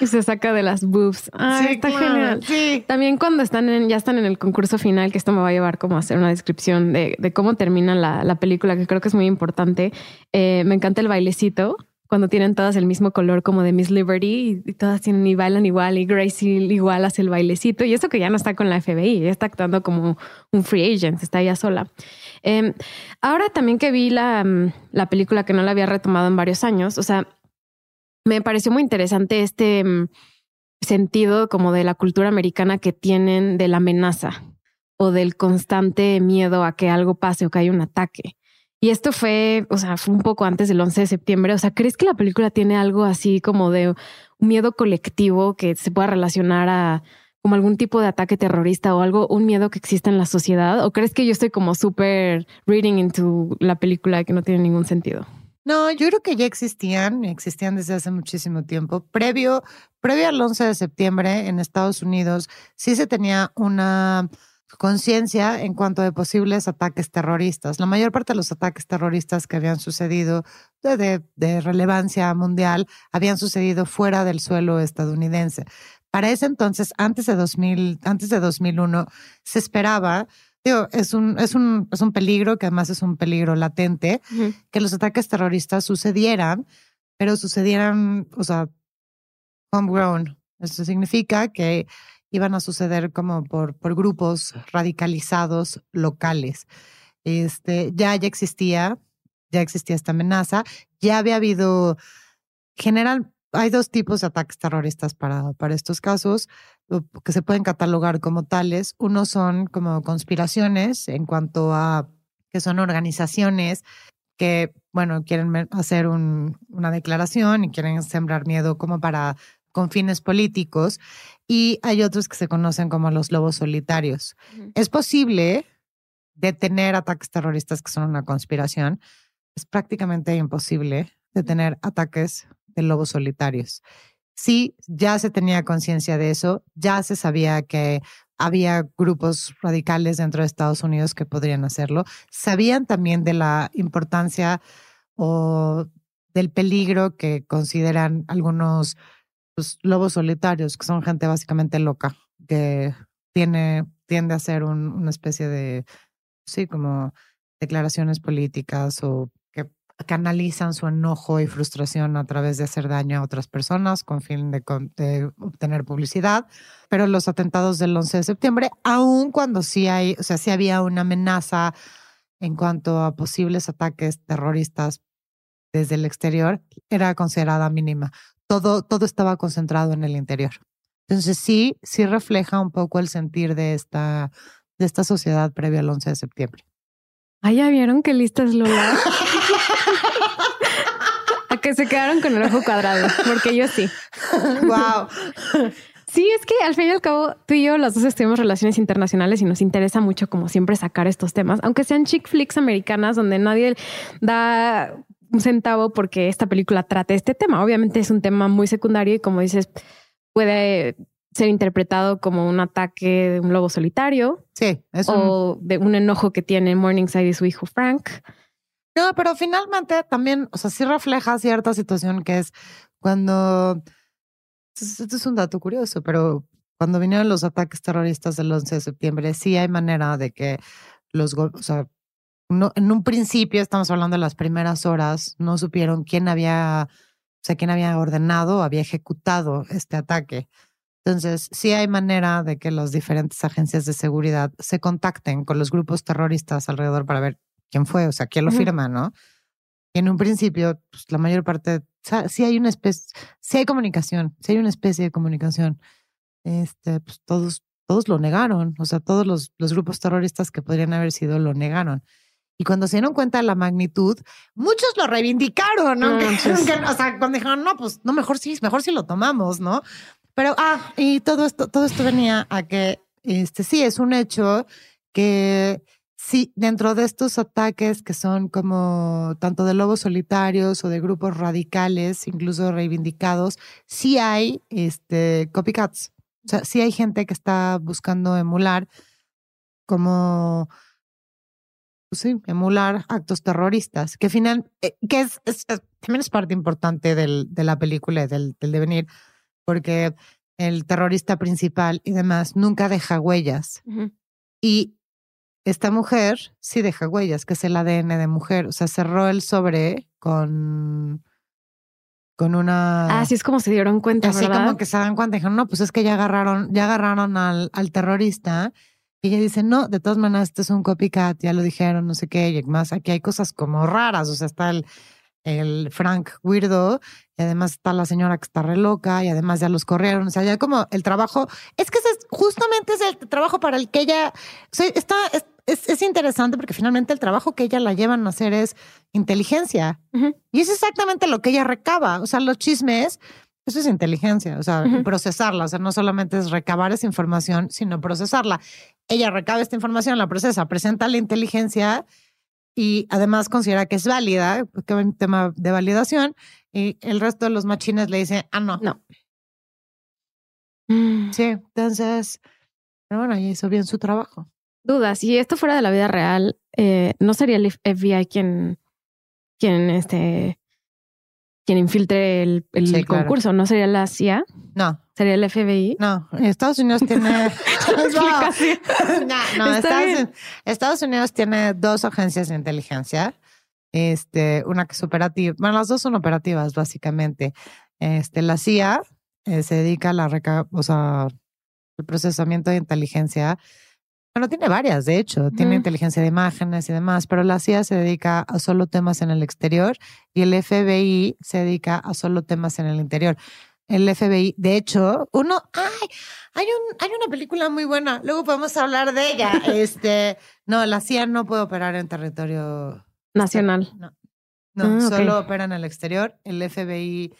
y se saca de las boobs. Ah, está genial. Sí. También cuando están en, ya están en el concurso final, que esto me va a llevar como a hacer una descripción de, de cómo termina la, la, película, que creo que es muy importante. Eh, me encanta el bailecito cuando tienen todas el mismo color como de Miss Liberty y, todas tienen y bailan igual y Gracie igual hace el bailecito y eso que ya no está con la FBI, ya está actuando como un free agent, está ya sola. Em, ahora también que vi la, mm, la película que no la había retomado en varios años, o sea, me pareció muy interesante este mm, sentido como de la cultura americana que tienen de la amenaza o del constante miedo a que algo pase o que haya un ataque. Y esto fue, o sea, fue un poco antes del 11 de septiembre. O sea, ¿crees que la película tiene algo así como de un miedo colectivo que se pueda relacionar a como algún tipo de ataque terrorista o algo, un miedo que existe en la sociedad? ¿O crees que yo estoy como súper reading into la película que no tiene ningún sentido? No, yo creo que ya existían, existían desde hace muchísimo tiempo. Previo, previo al 11 de septiembre en Estados Unidos, sí se tenía una conciencia en cuanto de posibles ataques terroristas. La mayor parte de los ataques terroristas que habían sucedido de, de, relevancia mundial habían sucedido fuera del suelo estadounidense. Para ese entonces, antes de 2000, antes de 2001, se esperaba Digo, es un, es un, es un peligro que además es un peligro latente, que los ataques terroristas sucedieran, pero sucedieran, o sea, homegrown. Eso significa que iban a suceder como por, por grupos radicalizados locales. Este, ya, ya existía, ya existía esta amenaza, ya había habido, general, hay dos tipos de ataques terroristas para, para estos casos que se pueden catalogar como tales. Uno son como conspiraciones en cuanto a que son organizaciones que, bueno, quieren hacer un, una declaración y quieren sembrar miedo como para con fines políticos y hay otros que se conocen como los lobos solitarios. Es posible detener ataques terroristas que son una conspiración. Es prácticamente imposible detener ataques de lobos solitarios. Sí, ya se tenía conciencia de eso, ya se sabía que había grupos radicales dentro de Estados Unidos que podrían hacerlo. Sabían también de la importancia o del peligro que consideran algunos pues, lobos solitarios, que son gente básicamente loca, que tiene, tiende a ser una especie de, sí, como declaraciones políticas o que canalizan su enojo y frustración a través de hacer daño a otras personas con fin de, de, obtener publicidad. Pero los atentados del 11 de septiembre, aun cuando sí hay, o sea, sí había una amenaza en cuanto a posibles ataques terroristas desde el exterior, era considerada mínima todo, todo estaba concentrado en el interior. Entonces sí, sí refleja un poco el sentir de esta, de esta sociedad previa al 11 de septiembre. Ah, ya vieron qué lista es Lola. A que se quedaron con el ojo cuadrado, porque yo sí. Wow. Sí, es que al fin y al cabo tú y yo los dos estudiamos relaciones internacionales y nos interesa mucho como siempre sacar estos temas, aunque sean chick flicks americanas donde nadie da un centavo porque esta película trate este tema. Obviamente es un tema muy secundario y como dices, puede ser interpretado como un ataque de un lobo solitario. Sí, es o de un enojo que tiene Morningside y su hijo Frank. No, pero finalmente también, o sea, sí refleja cierta situación que es cuando, esto es un dato curioso, pero cuando vinieron los ataques terroristas del 11 de septiembre, sí hay manera de que los, o sea, no, en un principio, estamos hablando de las primeras horas, no supieron quién había, o sea, quién había ordenado había ejecutado este ataque. Entonces, sí hay manera de que las diferentes agencias de seguridad se contacten con los grupos terroristas alrededor para ver quién fue, o sea, quién lo firma, ¿no? Y en un principio, pues la mayor parte, o sea, sí hay una especie, sí hay comunicación, sí hay una especie de comunicación. Este, pues todos, todos lo negaron, o sea, todos los, los grupos terroristas que podrían haber sido lo negaron. Y cuando se dieron cuenta de la magnitud, muchos lo reivindicaron, ¿no? o sea, cuando dijeron, no, pues no, mejor sí, mejor si lo tomamos, ¿no? Pero, ah, y todo esto, todo esto venía a que, este, sí, es un hecho que sí, dentro de estos ataques que son como tanto de lobos solitarios o de grupos radicales, incluso reivindicados, sí hay este, copycats. O sea, sí hay gente que está buscando emular como pues sí, emular actos terroristas, que final, eh, que es, también es parte importante del, de la película, del, del devenir, porque el terrorista principal y demás nunca deja huellas. Y esta mujer sí deja huellas, que es el ADN de mujer. O sea, cerró el sobre con, con una. Así es como se dieron cuenta. Así como que se dan cuenta y dijeron, no, pues es que ya agarraron, ya agarraron al, al terrorista. Y ella dice, no, de todas maneras, este es un copycat, ya lo dijeron, no sé qué, y más aquí hay cosas como raras, o sea, está el, el Frank Weirdo, y además está la señora que está re loca, y además ya los corrieron. O sea, ya como el trabajo, es que es, justamente es el trabajo para el que ella, o sea, está, es, es, interesante porque finalmente el trabajo que ella la llevan a hacer es inteligencia. Y es exactamente lo que ella recaba. O sea, los chismes, eso es inteligencia, o sea, procesarla. O sea, no solamente es recabar esa información, sino procesarla. Ella recaba esta información, la procesa, presenta la inteligencia y además considera que es válida, porque hay un tema de validación, y el resto de los machines le dicen, ah, no. No. Sí, entonces, pero bueno, ella hizo bien su trabajo. Dudas, si esto fuera de la vida real, eh, ¿no sería el FBI quien, quien este, quien infiltre el, el concurso, ¿no sería la CIA? No. ¿Sería el FBI? No, Estados Unidos tiene. no, no, Estados, Estados, Unidos tiene dos agencias de inteligencia. Este, una que es operativa. Bueno, las dos son operativas, básicamente. Este, la CIA eh, se dedica a la reca o sea, el procesamiento de inteligencia bueno, tiene varias, de hecho, tiene inteligencia de imágenes y demás, pero la CIA se dedica a solo temas en el exterior y el FBI se dedica a solo temas en el interior. El FBI, de hecho, uno, ay, hay un, hay una película muy buena, luego podemos hablar de ella. Este, no, la CIA no puede operar en territorio nacional. No, no, ah, solo opera en el exterior. El FBI,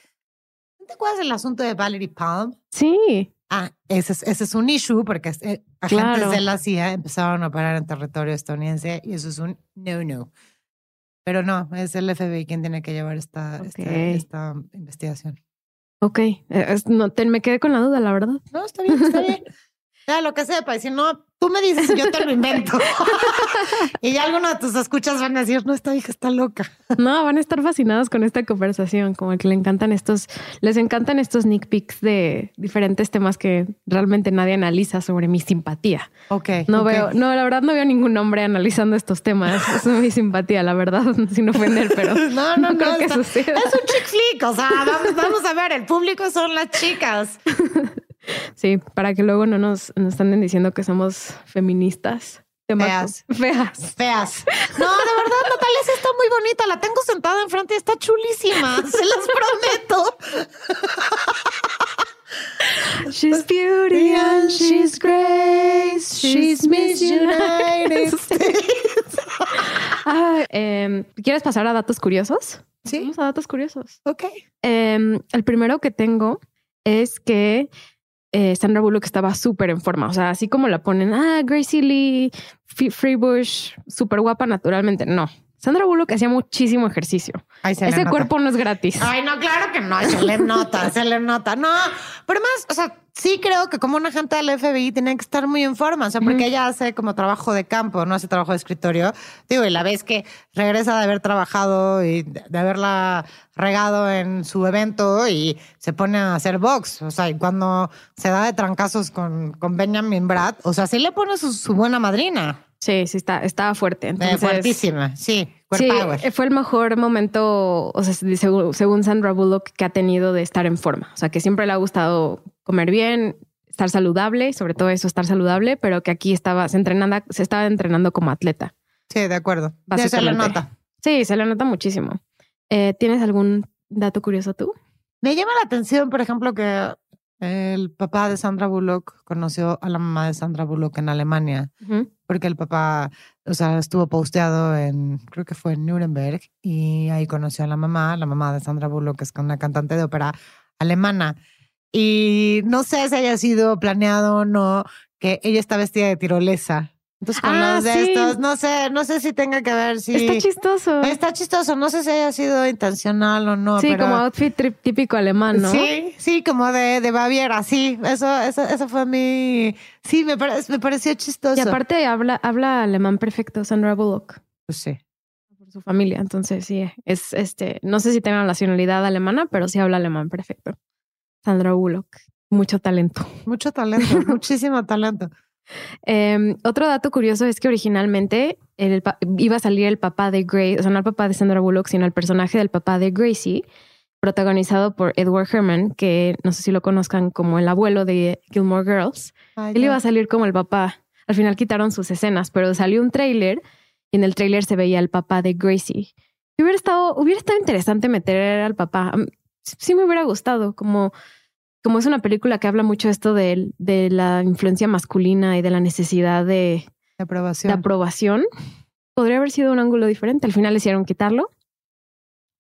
¿te acuerdas del asunto de Valerie Palm? Sí. Ah, ese es, ese es un issue porque eh, agentes de la CIA empezaron a operar en territorio estadounidense y eso es un no-no. Pero no, es el FBI quien tiene que llevar esta, esta, investigación. Ok, eh, no, te, me quedé con la duda, la verdad. No, está bien, está bien. Ya, lo que sepa, y si no, tú me dices yo te lo invento. y ya alguno de tus escuchas van a decir, no, esta hija está loca. no, van a estar fascinados con esta conversación, como que le encantan estos, les encantan estos sneak peeks de diferentes temas que realmente nadie analiza sobre mi simpatía. Ok. No veo, no, la verdad no veo ningún hombre analizando estos temas. Es mi simpatía, la verdad, sin ofender, pero no, no, no, creo que suceda. Es un chick flick, o sea, vamos, vamos a ver, el público son las chicas. Sí, para que luego no nos, nos estén diciendo que somos feministas. Feas. Feas. Feas. No, de verdad, Natalia sí está muy bonita. La tengo sentada enfrente y está chulísima. Se los prometo. She's beauty and she's grace. She's Miss United ah, eh, ¿Quieres pasar a datos curiosos? Sí. Vamos a datos curiosos. Ok. Eh, el primero que tengo es que eh, Sandra Bullock estaba súper en forma. O sea, así como la ponen, ah, Gracie Lee, Freebush, súper guapa naturalmente. No. Sandra Bullock hacía muchísimo ejercicio. Ese cuerpo no es gratis. Ay, no, claro que no, se le nota, se le nota. No, pero más, o sea, sí creo que como una agente del FBI tiene que estar muy en forma, o sea, porque ella hace como trabajo de campo, no hace trabajo de escritorio. Digo, y la vez que regresa de haber trabajado y de haberla regado en su evento y se pone a hacer box, o sea, y cuando se da de trancazos con, con Benjamin Brad, o sea, sí le pone su, buena madrina. Sí, sí, está, estaba fuerte. Entonces, fuertísima, sí. Sí, fue el mejor momento, o sea, según Sandra Bullock, que ha tenido de estar en forma. O sea, que siempre le ha gustado comer bien, estar saludable, sobre todo eso, estar saludable, pero que aquí estaba, se, entrenando, se estaba entrenando como atleta. Sí, de acuerdo. Se le nota. Sí, se le nota muchísimo. Eh, ¿Tienes algún dato curioso tú? Me llama la atención, por ejemplo, que el papá de Sandra Bullock conoció a la mamá de Sandra Bullock en Alemania, porque el papá, o sea, estuvo posteado en, creo que fue en Nuremberg, y ahí conoció a la mamá, la mamá de Sandra Bullock, que es una cantante de ópera alemana. Y no sé si haya sido planeado o no que ella está vestida de tirolesa. Entonces, con ah, los de estos, no sé, no sé si tenga que ver si. Está chistoso. Está chistoso. No sé si haya sido intencional o no. Sí, como outfit típico alemán, ¿no? Sí, sí, como de, de Baviera, sí. Eso, eso, eso fue mi. Sí, me, me pareció chistoso. Y aparte habla, habla alemán perfecto, Sandra Bullock. Pues sí. Por su familia. Entonces, sí, es este. No sé si tenga nacionalidad alemana, pero sí habla alemán perfecto. Sandra Bullock. Mucho talento. Mucho talento, muchísimo talento. Em, otro dato curioso es que originalmente iba a salir el papá de Grace, o sea, no el papá de Sandra Bullock, sino el personaje del papá de Gracie, protagonizado por Edward Herman, que no sé si lo conozcan como el abuelo de Gilmore Girls. Él iba a salir como el papá. Al final quitaron sus escenas, pero salió un tráiler y en el tráiler se veía el papá de Gracie. Y hubiera estado, hubiera estado interesante meter al papá sí me hubiera gustado, como, como es una película que habla mucho esto de, de la influencia masculina y de la necesidad de, aprobación. aprobación. Podría haber sido un ángulo diferente. Al final hicieron quitarlo,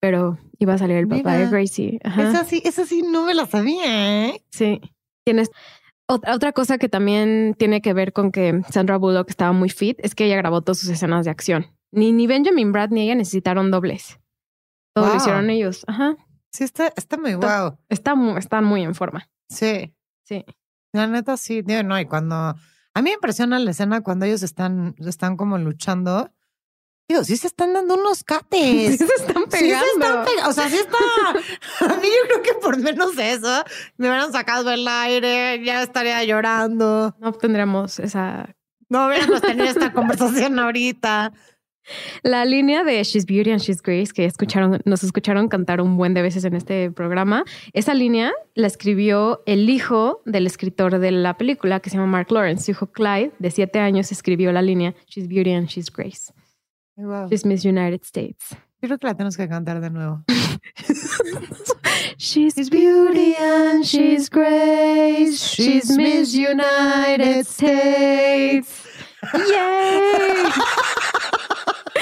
pero iba a salir el papá de Gracie. Esa sí, esa sí no me la sabía, ¿eh? Sí. Tienes otra cosa que también tiene que ver con que Sandra Bullock estaba muy fit es que ella grabó todas sus escenas de acción. Ni, ni Benjamin Brad ni ella necesitaron dobles. Todo lo hicieron ellos. Ajá. Sí, está, está muy guau. Está, está, están muy en forma. Sí. Sí. La neta, sí. no, y cuando. A mí me impresiona la escena cuando ellos están, están como luchando. Digo, sí se están dando unos cates. Sí se están pegando. Sí se están pegando. O sea, sí está. A mí yo creo que por menos eso me hubieran sacado el aire, ya estaría llorando. No tendríamos esa. No hubiéramos tenido esta conversación ahorita. La línea de She's Beauty and She's Grace, que escucharon, nos escucharon cantar un buen de veces en este programa, esa línea la escribió el hijo del escritor de la película, que se llama Mark Lawrence. Su hijo Clyde, de siete años, escribió la línea She's Beauty and She's Grace. She's Miss United States. Creo que la tenemos que cantar de nuevo. she's beauty and she's grace. She's Miss United States. Yay!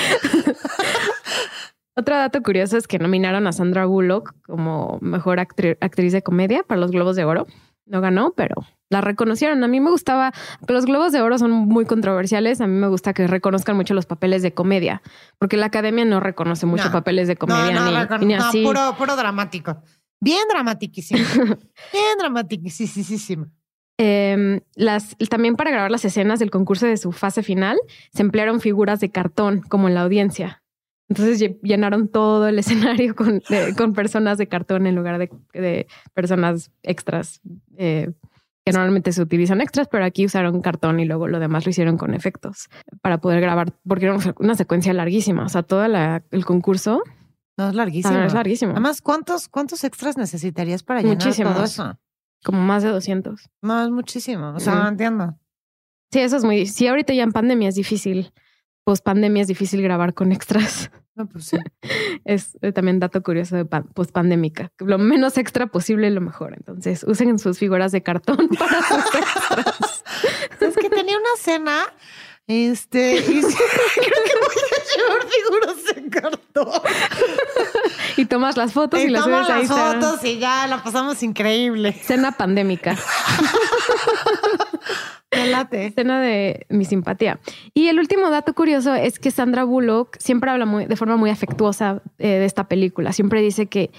Otro dato curioso es que nominaron a Sandra Bullock como mejor actriz de comedia para los Globos de Oro. No ganó, pero la reconocieron. A mí me gustaba, los Globos de Oro son muy controversiales. A mí me gusta que reconozcan mucho los papeles de comedia, porque la academia no reconoce mucho papeles de comedia no, ni, así. Puro, puro dramático. Bien dramatiquísimo. Bien dramatiquísimo. Eh, las, también para grabar las escenas del concurso de su fase final, se emplearon figuras de cartón como en la audiencia. Entonces llenaron todo el escenario con, con personas de cartón en lugar de, personas extras, eh, que normalmente se utilizan extras, pero aquí usaron cartón y luego lo demás lo hicieron con efectos para poder grabar, porque era una secuencia larguísima. O sea, todo el concurso. No, es larguísimo. es larguísimo. Además, ¿cuántos, cuántos extras necesitarías para llenar todo eso? Como más de 200. No, es muchísimo. O sea, no entiendo. Sí, eso es muy Sí, ahorita ya en pandemia es difícil. Post pandemia es difícil grabar con extras. No, pues sí. es eh, también dato curioso de post pandémica. Lo menos extra posible, lo mejor. Entonces, usen sus figuras de cartón para sus extras. es que tenía una cena este, y creo que voy a llevar figuras de cartón. Y tomas las fotos y, las subes las fotos y ya la pasamos increíble. Cena pandémica. late. Escena de mi simpatía. Y el último dato curioso es que Sandra Bullock siempre habla muy, de forma muy afectuosa eh, de esta película. Siempre dice que,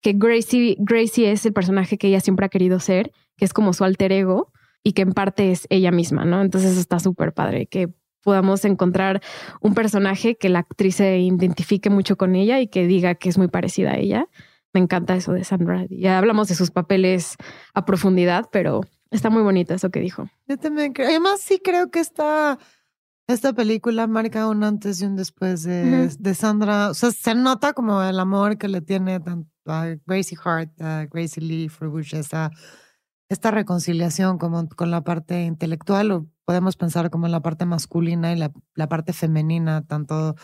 que Gracie, Gracie es el personaje que ella siempre ha querido ser, que es como su alter ego y que en parte es ella misma, ¿no? Entonces está súper padre que podamos encontrar un personaje que la actriz se identifique mucho con ella y que diga que es muy parecida a ella. Me encanta eso de Sandra. Ya hablamos de sus papeles a profundidad, pero está muy bonito eso que dijo. Yo también creo. Además, sí creo que esta, esta película marca un antes y un después de, de Sandra. O sea, se nota como el amor que le tiene tanto a Gracie Hart, a Gracie Lee Frubush, esta, esta reconciliación como con la parte intelectual, o podemos pensar como en la parte masculina y la, la parte femenina, tanto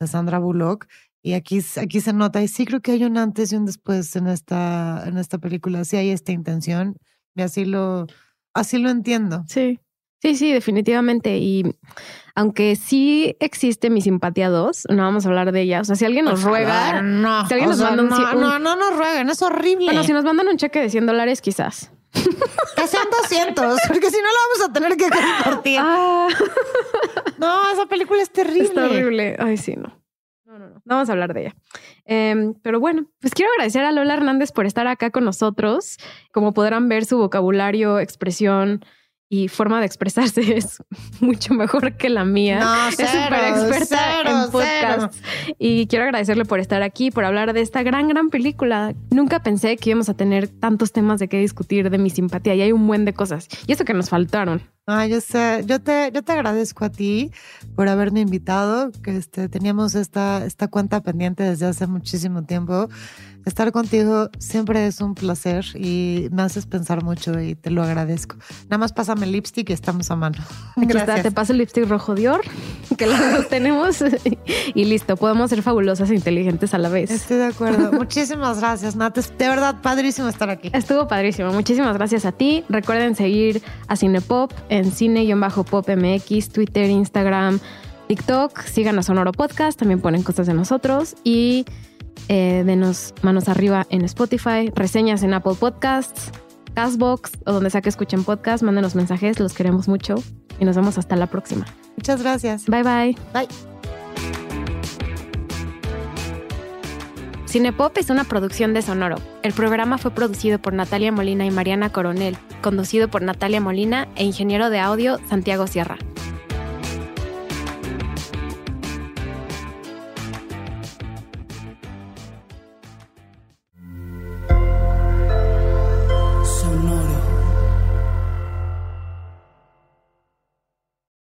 de Sandra Bullock. Y aquí, aquí se nota, y sí creo que hay un antes y un después en esta, en esta película. Sí hay esta intención, y así lo, así lo entiendo. Sí, sí, sí, definitivamente. Y aunque sí existe mi simpatía 2, no vamos a hablar de ella. O sea, si alguien nos ruega, no, si alguien nos sea, manda un, no, un- no, no nos rueguen, es horrible. Bueno, si nos mandan un cheque de 100 dólares, quizás. Que sean 200, porque si no lo vamos a tener que compartir. Ah, No, esa película es terrible. está horrible. Ay, sí, no. No, no, no. No vamos a hablar de ella. Em, pero bueno, pues quiero agradecer a Lola Hernández por estar acá con nosotros. Como podrán ver, su vocabulario, expresión y forma de expresarse es mucho mejor que la mía. No, es súper experta cero, en podcast. Y quiero agradecerle por estar aquí, por hablar de esta gran, gran película. Nunca pensé que íbamos a tener tantos temas de qué discutir de mi simpatía y hay un buen de cosas. Y eso que nos faltaron. Ah, yo sé, yo te, yo te agradezco a ti por haberme invitado, que este, teníamos esta, esta cuenta pendiente desde hace muchísimo tiempo. Estar contigo siempre es un placer y me haces pensar mucho y te lo agradezco. Nada más pásame el lipstick y estamos a mano. Aquí está, Gracias. te paso el lipstick rojo Dior, que dos tenemos. y listo, podemos ser fabulosas e inteligentes a la vez. Estoy de acuerdo. Muchísimas gracias, Nat. De verdad, padrísimo estar aquí. Estuvo padrísimo. Muchísimas gracias a ti. Recuerden seguir a Cinepop en cine-pop MX, Twitter, Instagram, TikTok. Sigan a Sonoro Podcast. También ponen cosas de nosotros. Y eh, denos manos arriba en Spotify, reseñas en Apple Podcasts, Castbox o donde sea que escuchen podcast. Mándenos mensajes. Los queremos mucho. Y nos vemos hasta la próxima. Muchas gracias. Bye bye. Bye. Cinepop es una producción de Sonoro. El programa fue producido por Natalia Molina y Mariana Coronel, conducido por Natalia Molina e ingeniero de audio Santiago Sierra.